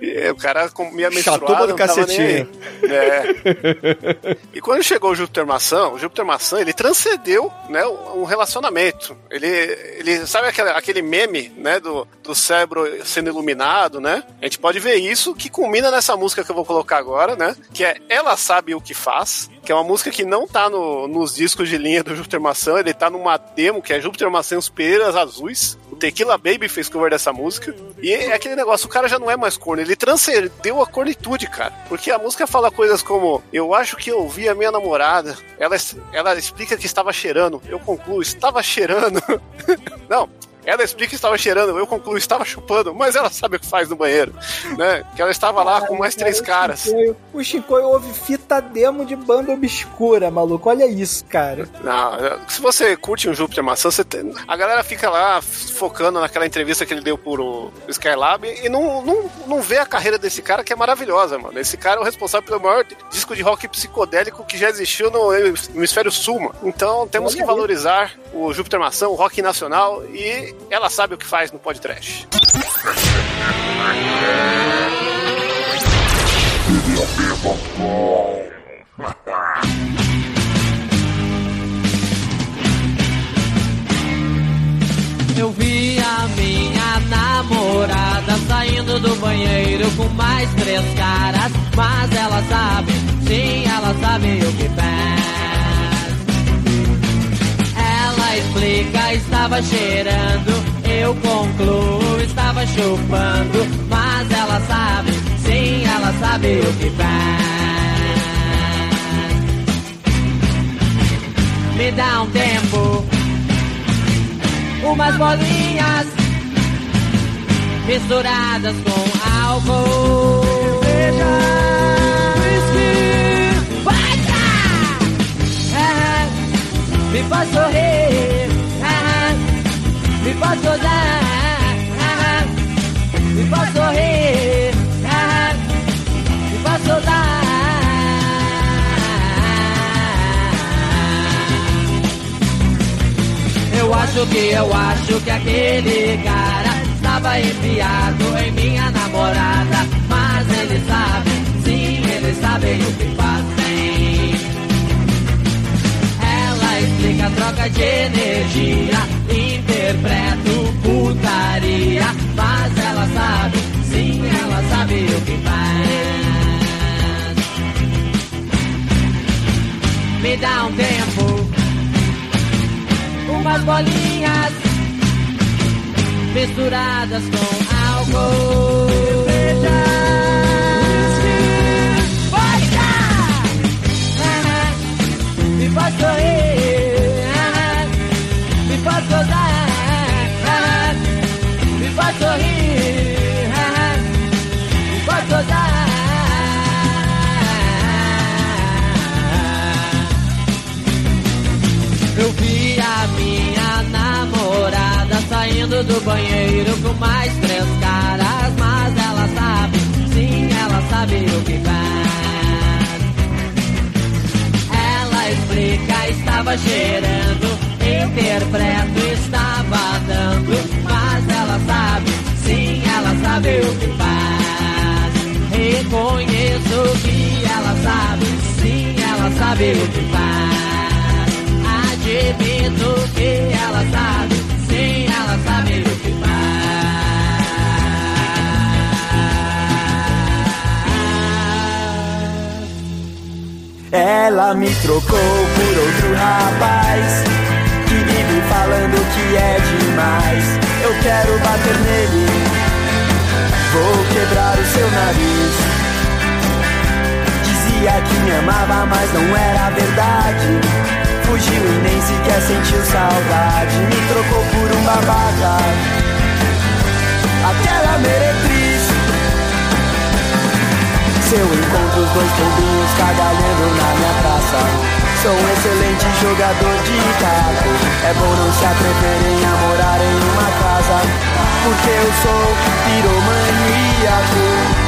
E o cara comia menstruado, Chatuba do não tava nem cacetinho. É. E quando chegou o Júpiter Maçã, o Júpiter Maçã, ele transcendeu, né, um relacionamento. Ele, ele sabe aquele, aquele meme, né, do, do cérebro sendo iluminado, né? A gente pode ver isso que culmina nessa música que eu vou colocar agora, né? Que é Ela Sabe o que Faz, que é uma música que não tá no- nos discos de linha do Júpiter Maçã, ele tá numa demo que é Júpiter Maçã e os Pereiras Azuis. O Tequila Baby fez cover dessa música. E é aquele negócio, o cara já não é mais corno, ele transcendeu a cornitude, cara. Porque a música fala coisas como: Eu acho que eu vi a minha namorada, ela, ela explica que estava cheirando, eu concluo, estava cheirando. não. Ela explica que estava cheirando, eu concluo, estava chupando, mas ela sabe o que faz no banheiro, né? Que ela estava lá com mais três caras. O Chicoio ouve fita demo de banda obscura, maluco. Olha isso, cara. Não, se você curte um Júpiter Maçã, você tem- a galera fica lá focando naquela entrevista que ele deu pro Skylab e não, não, não vê a carreira desse cara que é maravilhosa, mano. Esse cara é o responsável pelo maior disco de rock psicodélico que já existiu no hemisfério sul, mano. Então temos Olha que aí. valorizar o Júpiter Maçã, o rock nacional e ela sabe o que faz no podcast. Eu vi a minha namorada saindo do banheiro com mais três caras, mas ela sabe, sim, ela sabe o que faz. Ela explica, estava cheirando, eu concluo, estava chupando, mas ela sabe, sim, ela sabe o que faz. Me dá um tempo umas bolinhas misturadas com álcool. Vodka. Ah, me faz sorrir, me faz gozar, ah, me faz sorrir, ah, me faz gozar. Eu acho que eu acho que aquele cara estava enfiado em minha namorada, mas ele sabe, sim, ele sabe o que fazem. A troca de energia, interpreto putaria, mas ela sabe, sim, ela sabe o que faz. Me dá um tempo umas bolinhas misturadas com álcool. Cerveja. Ah, faz sorrir, do banheiro com mais três caras, mas ela sabe, sim, ela sabe o que faz. Ela explica, estava cheirando, interpreto, estava dando, mas ela sabe, sim, ela sabe o que faz. Reconheço que ela sabe, sim, ela sabe o que faz. Admito que ela sabe, ela me trocou por outro rapaz que vive falando que é demais. Eu quero bater nele, vou quebrar o seu nariz. Dizia que me amava, mas não era verdade fugiu e nem sequer sentiu saudade. Me trocou por um babaca. Aquela meretriz. Se eu encontro os dois pombinhos cagalhando na minha praça. Sou um excelente jogador de taco. É bom não se atreverem a morar em uma casa. Porque eu sou piromaníaco.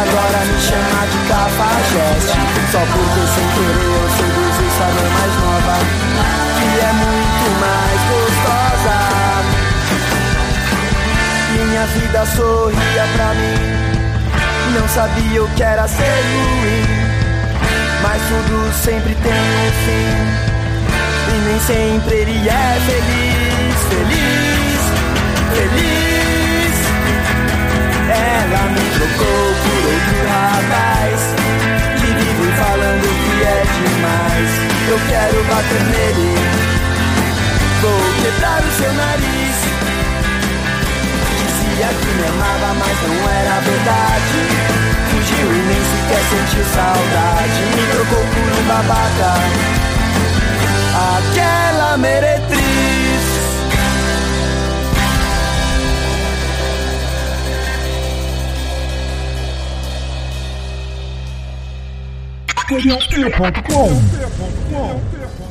Agora me chama de cafajeste. Só porque sem querer eu seduzi sua irmã mais nova. Que é muito mais gostosa. Minha vida sorria pra mim. Não sabia o que era ser ruim. Mas tudo sempre tem um fim. E nem sempre ele é feliz, feliz, feliz. Ela me trocou por outro rapaz vive falando que é demais. Eu quero bater nele, vou quebrar o seu nariz. Dizia que me amava, mas não era verdade. Fugiu e nem sequer sentiu saudade. Me trocou por um babaca aquela meretriz. Exterior.com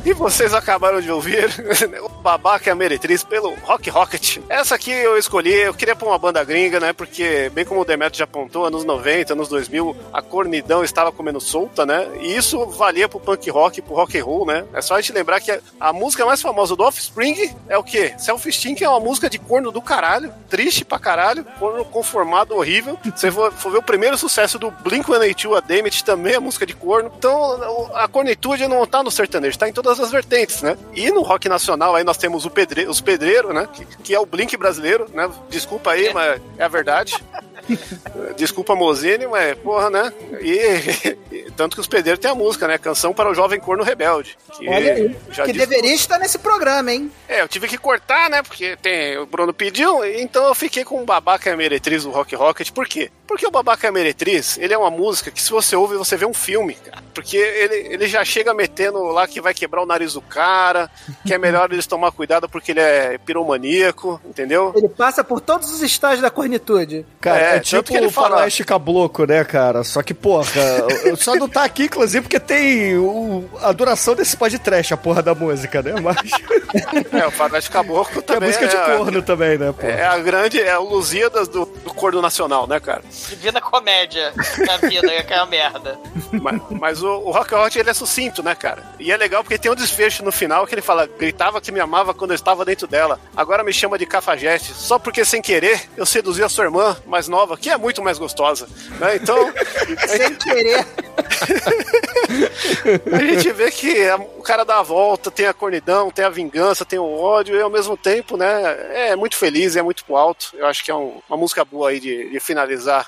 E vocês acabaram de ouvir o Babaca e a Meretriz pelo Rock Rocket. Essa aqui eu escolhi, eu queria pôr uma banda gringa, né? Porque, bem como o Demetrio já apontou, anos 90, anos 2000, a cornidão estava comendo solta, né? E isso valia pro punk rock, pro rock and roll, né? É só a gente lembrar que a, música mais famosa do Offspring é o quê? Que é uma música de corno do caralho, triste pra caralho, corno conformado horrível. Você for, for ver o primeiro sucesso do Blink-182, a Damage, também é música de corno. Então, a cornitude não tá no sertanejo, tá em todas as vertentes, né? E no rock nacional aí nós temos o pedre, os pedreiros, né? Que, que é o Blink brasileiro, né? Desculpa aí, mas é a verdade. Desculpa, Mozine, mas, porra, né? E, e- tanto que os pedreiros têm a música, né? Canção para o Jovem Corno Rebelde. Que Olha aí. já que deveria estar nesse programa, hein? É, eu tive que cortar, né? Porque tem, o Bruno pediu, então eu fiquei com o Babaca e a Meretriz do Rock Rocket. Por quê? Porque o Babaca a Meretriz, ele é uma música que se você ouve, você vê um filme, cara. Porque ele, ele já chega metendo lá que vai quebrar o nariz do cara, que é melhor eles tomar cuidado porque ele é piromaníaco, entendeu? Ele passa por todos os estágios da cornitude. Cara, é, É, tipo que ele o fala- faroeste cabloco, né, cara? Só que, porra, eu só não tá aqui, inclusive, porque tem o- a duração desse podcast, a porra da música, né? Mas É, o Faroeste Caboclo é também música de é, corno também, né, porra? é a grande, é o Lusíadas do, do corno nacional, né, cara? Divina comédia da vida, que é uma merda. Mas, mas o, o Rock Hot ele é sucinto, né, cara? E é legal porque tem um desfecho no final que ele fala: gritava que me amava quando eu estava dentro dela. Agora me chama de cafajeste. Só porque sem querer eu seduzi a sua irmã mais nova, que é muito mais gostosa. Né? Então. Sem querer. A gente vê que a- o cara dá a volta, tem a cornidão, tem a vingança, tem o ódio, e ao mesmo tempo, né, é muito feliz, é muito pro alto. Eu acho que é um- uma música boa aí de, de finalizar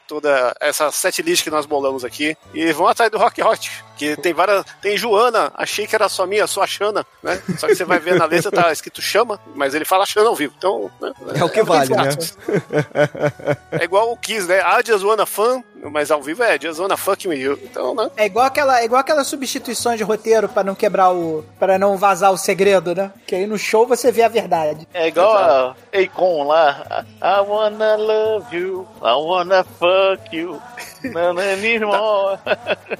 toda essa set list que nós bolamos aqui. E vão atrás do Rock Hot, que tem várias. Tem Joana, achei que era só minha, só a Xana, né? Só que você vai ver na letra, tá escrito chama, mas ele fala Xana ao vivo. Então, né, É o que vale, né? É igual o Kiss, né? Ah, just wanna fun, mas ao vivo é just wanna fuck with you. Então, né? É igual aquela, é igual aquelas substituições de roteiro pra não quebrar o. para não vazar o segredo, né? Que aí no show você vê a verdade. É igual a Akon lá. I wanna love you, I wanna fuck you. Não, não é more.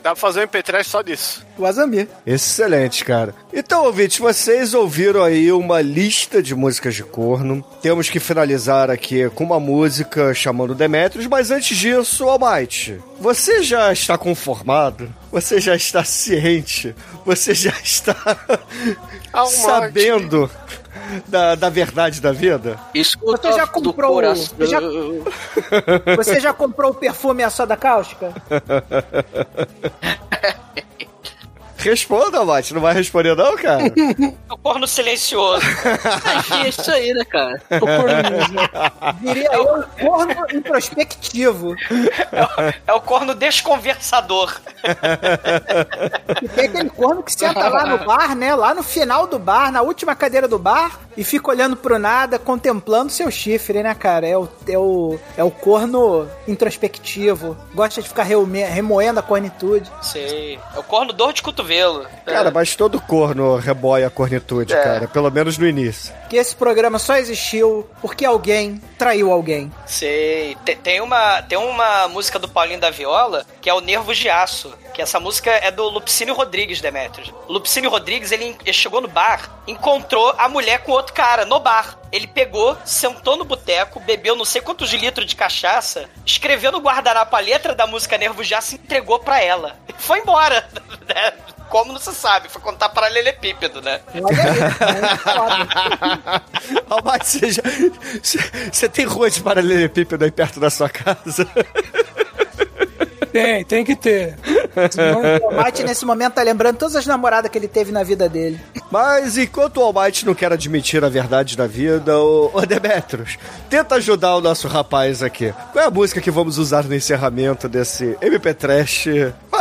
Dá pra fazer um MP3 só disso. O Azamir. Excelente, cara. Então, ouvintes, vocês ouviram aí uma lista de músicas de corno. Temos que finalizar aqui com uma música chamando Demetrius, mas antes disso, Almighty, você já está conformado? Você já está ciente? Você já está Almighty. sabendo da, da verdade da vida? Escuta Você já comprou. coração. Você já, você já comprou o perfume a soda cáustica? Responda, Almighty. Não vai responder não, cara? É o corno silencioso. É isso aí, né, cara? O corno, diria eu, o corno introspectivo. É o corno desconversador. E tem aquele corno que senta lá no bar, né? Lá no final do bar, na última cadeira do bar, e fica olhando pro nada, contemplando seu chifre, né, cara? É o, é o, é o corno introspectivo. Gosta de ficar reume- remoendo a cornitude. Sei. É o corno dor de cotovelo. Cara, mas todo corno reboia a cornitude, É. cara. Pelo menos no início. Que esse programa só existiu porque alguém traiu alguém. Sei. Tem, tem uma, tem uma música do Paulinho da Viola que é o Nervos de Aço. Que essa música é do Lupicínio Rodrigues, Demetrius. O Lupicínio Rodrigues, ele, ele chegou no bar, encontrou a mulher com outro cara no bar. Ele pegou, sentou no boteco, bebeu não sei quantos litros de cachaça, escreveu no guardanapo a letra da música Nervos de Aço e entregou pra ela. E foi embora. né? Como não se sabe, foi contar paralelepípedo, né? Você, já- você- você tem rua de paralelepípedo aí perto da sua casa? Tem, tem que ter. O Mate, nesse momento, tá lembrando todas as namoradas que ele teve na vida dele. Mas enquanto o Almighty não quer admitir a verdade da vida, o, o Demetrius, tenta ajudar o nosso rapaz aqui. Qual é a música que vamos usar no encerramento desse MP Trash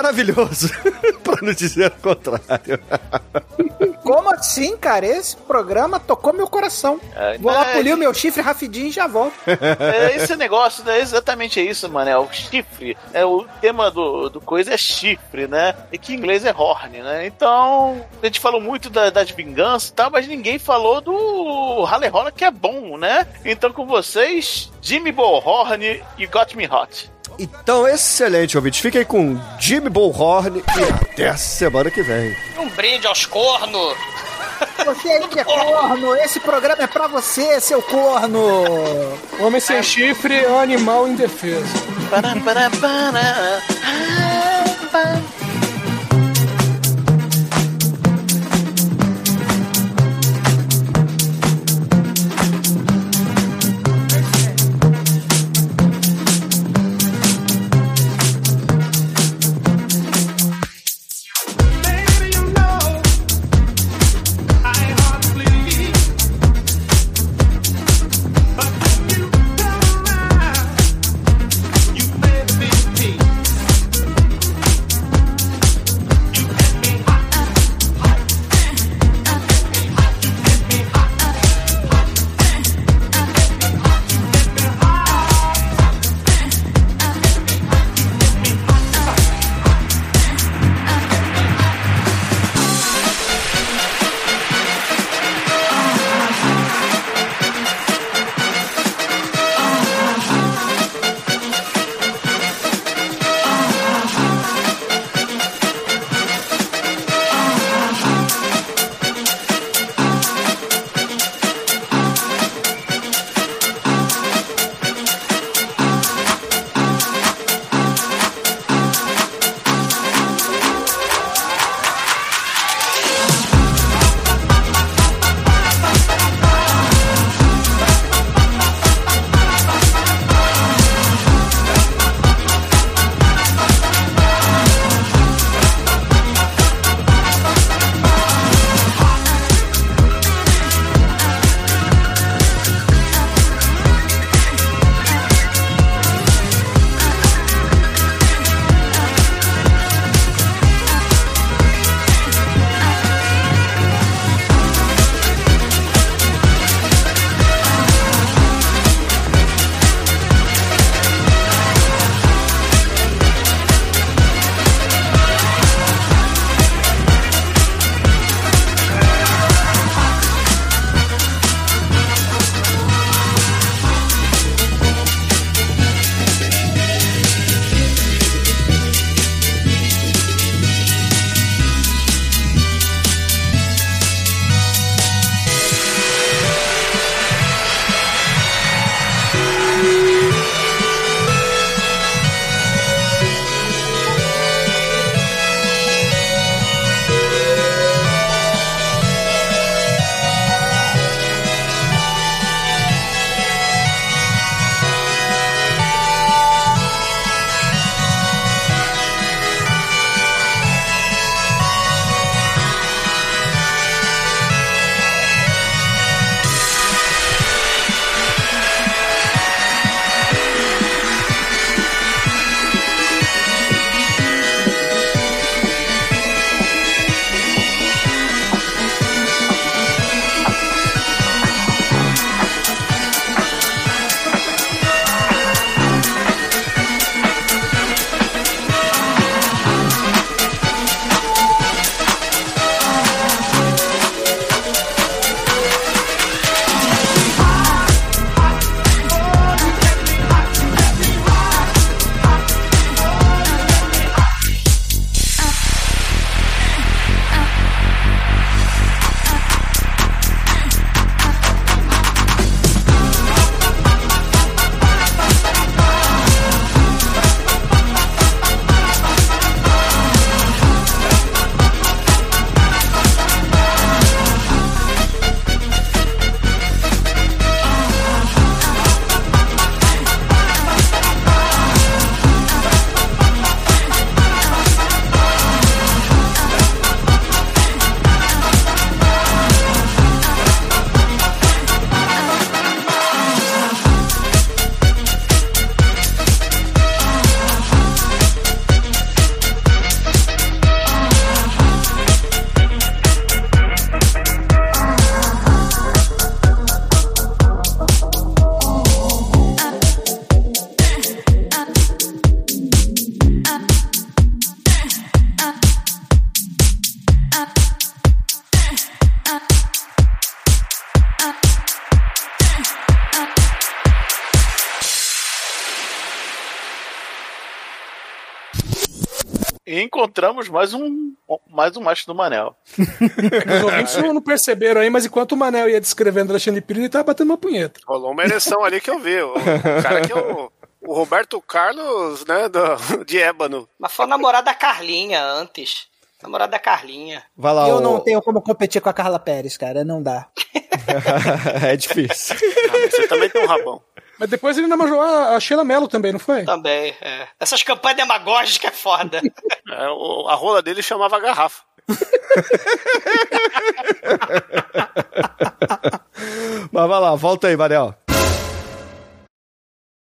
maravilhoso? pra não dizer o contrário. Como assim, cara? Esse programa tocou meu coração. É, Vou lá é, polir o meu chifre rapidinho e já volto. É, esse negócio é exatamente isso, mano. É o chifre. É, o tema do, do coisa é chifre, né? E que em inglês é horn, né? Então, a gente falou muito da, das vinganças e tal, mas ninguém falou do Halle Rolla, que é bom, né? Então, com vocês, Jimmy Bullhorn e Got Me Hot. Então, excelente, ouvintes. Fiquem com Jimmy Bullhorn e até a semana que vem. Um brinde aos cornos. Você aí que é corno, esse programa é pra você, seu corno. Homem sem chifre é um animal indefeso. Encontramos mais um mais um macho do Manel. Os ouvintes não não perceberam aí, mas enquanto o Manel ia descrevendo Alexandre Pires, ele tava batendo uma punheta. Rolou uma ereção ali que eu vi. O cara que é o, o Roberto Carlos, né, do, de ébano. Mas foi o namorado da Carlinha antes. Namorado da Carlinha. Vai lá, eu o- não tenho como competir com a Carla Pérez, cara. Não dá. é difícil. Você também tem um rabão. Mas depois ele namorou a, a Sheila Mello também, não foi? Também, é. Essas campanhas demagógicas é foda. É, o- a rola dele chamava garrafa. Mas vai lá, volta aí, Manel.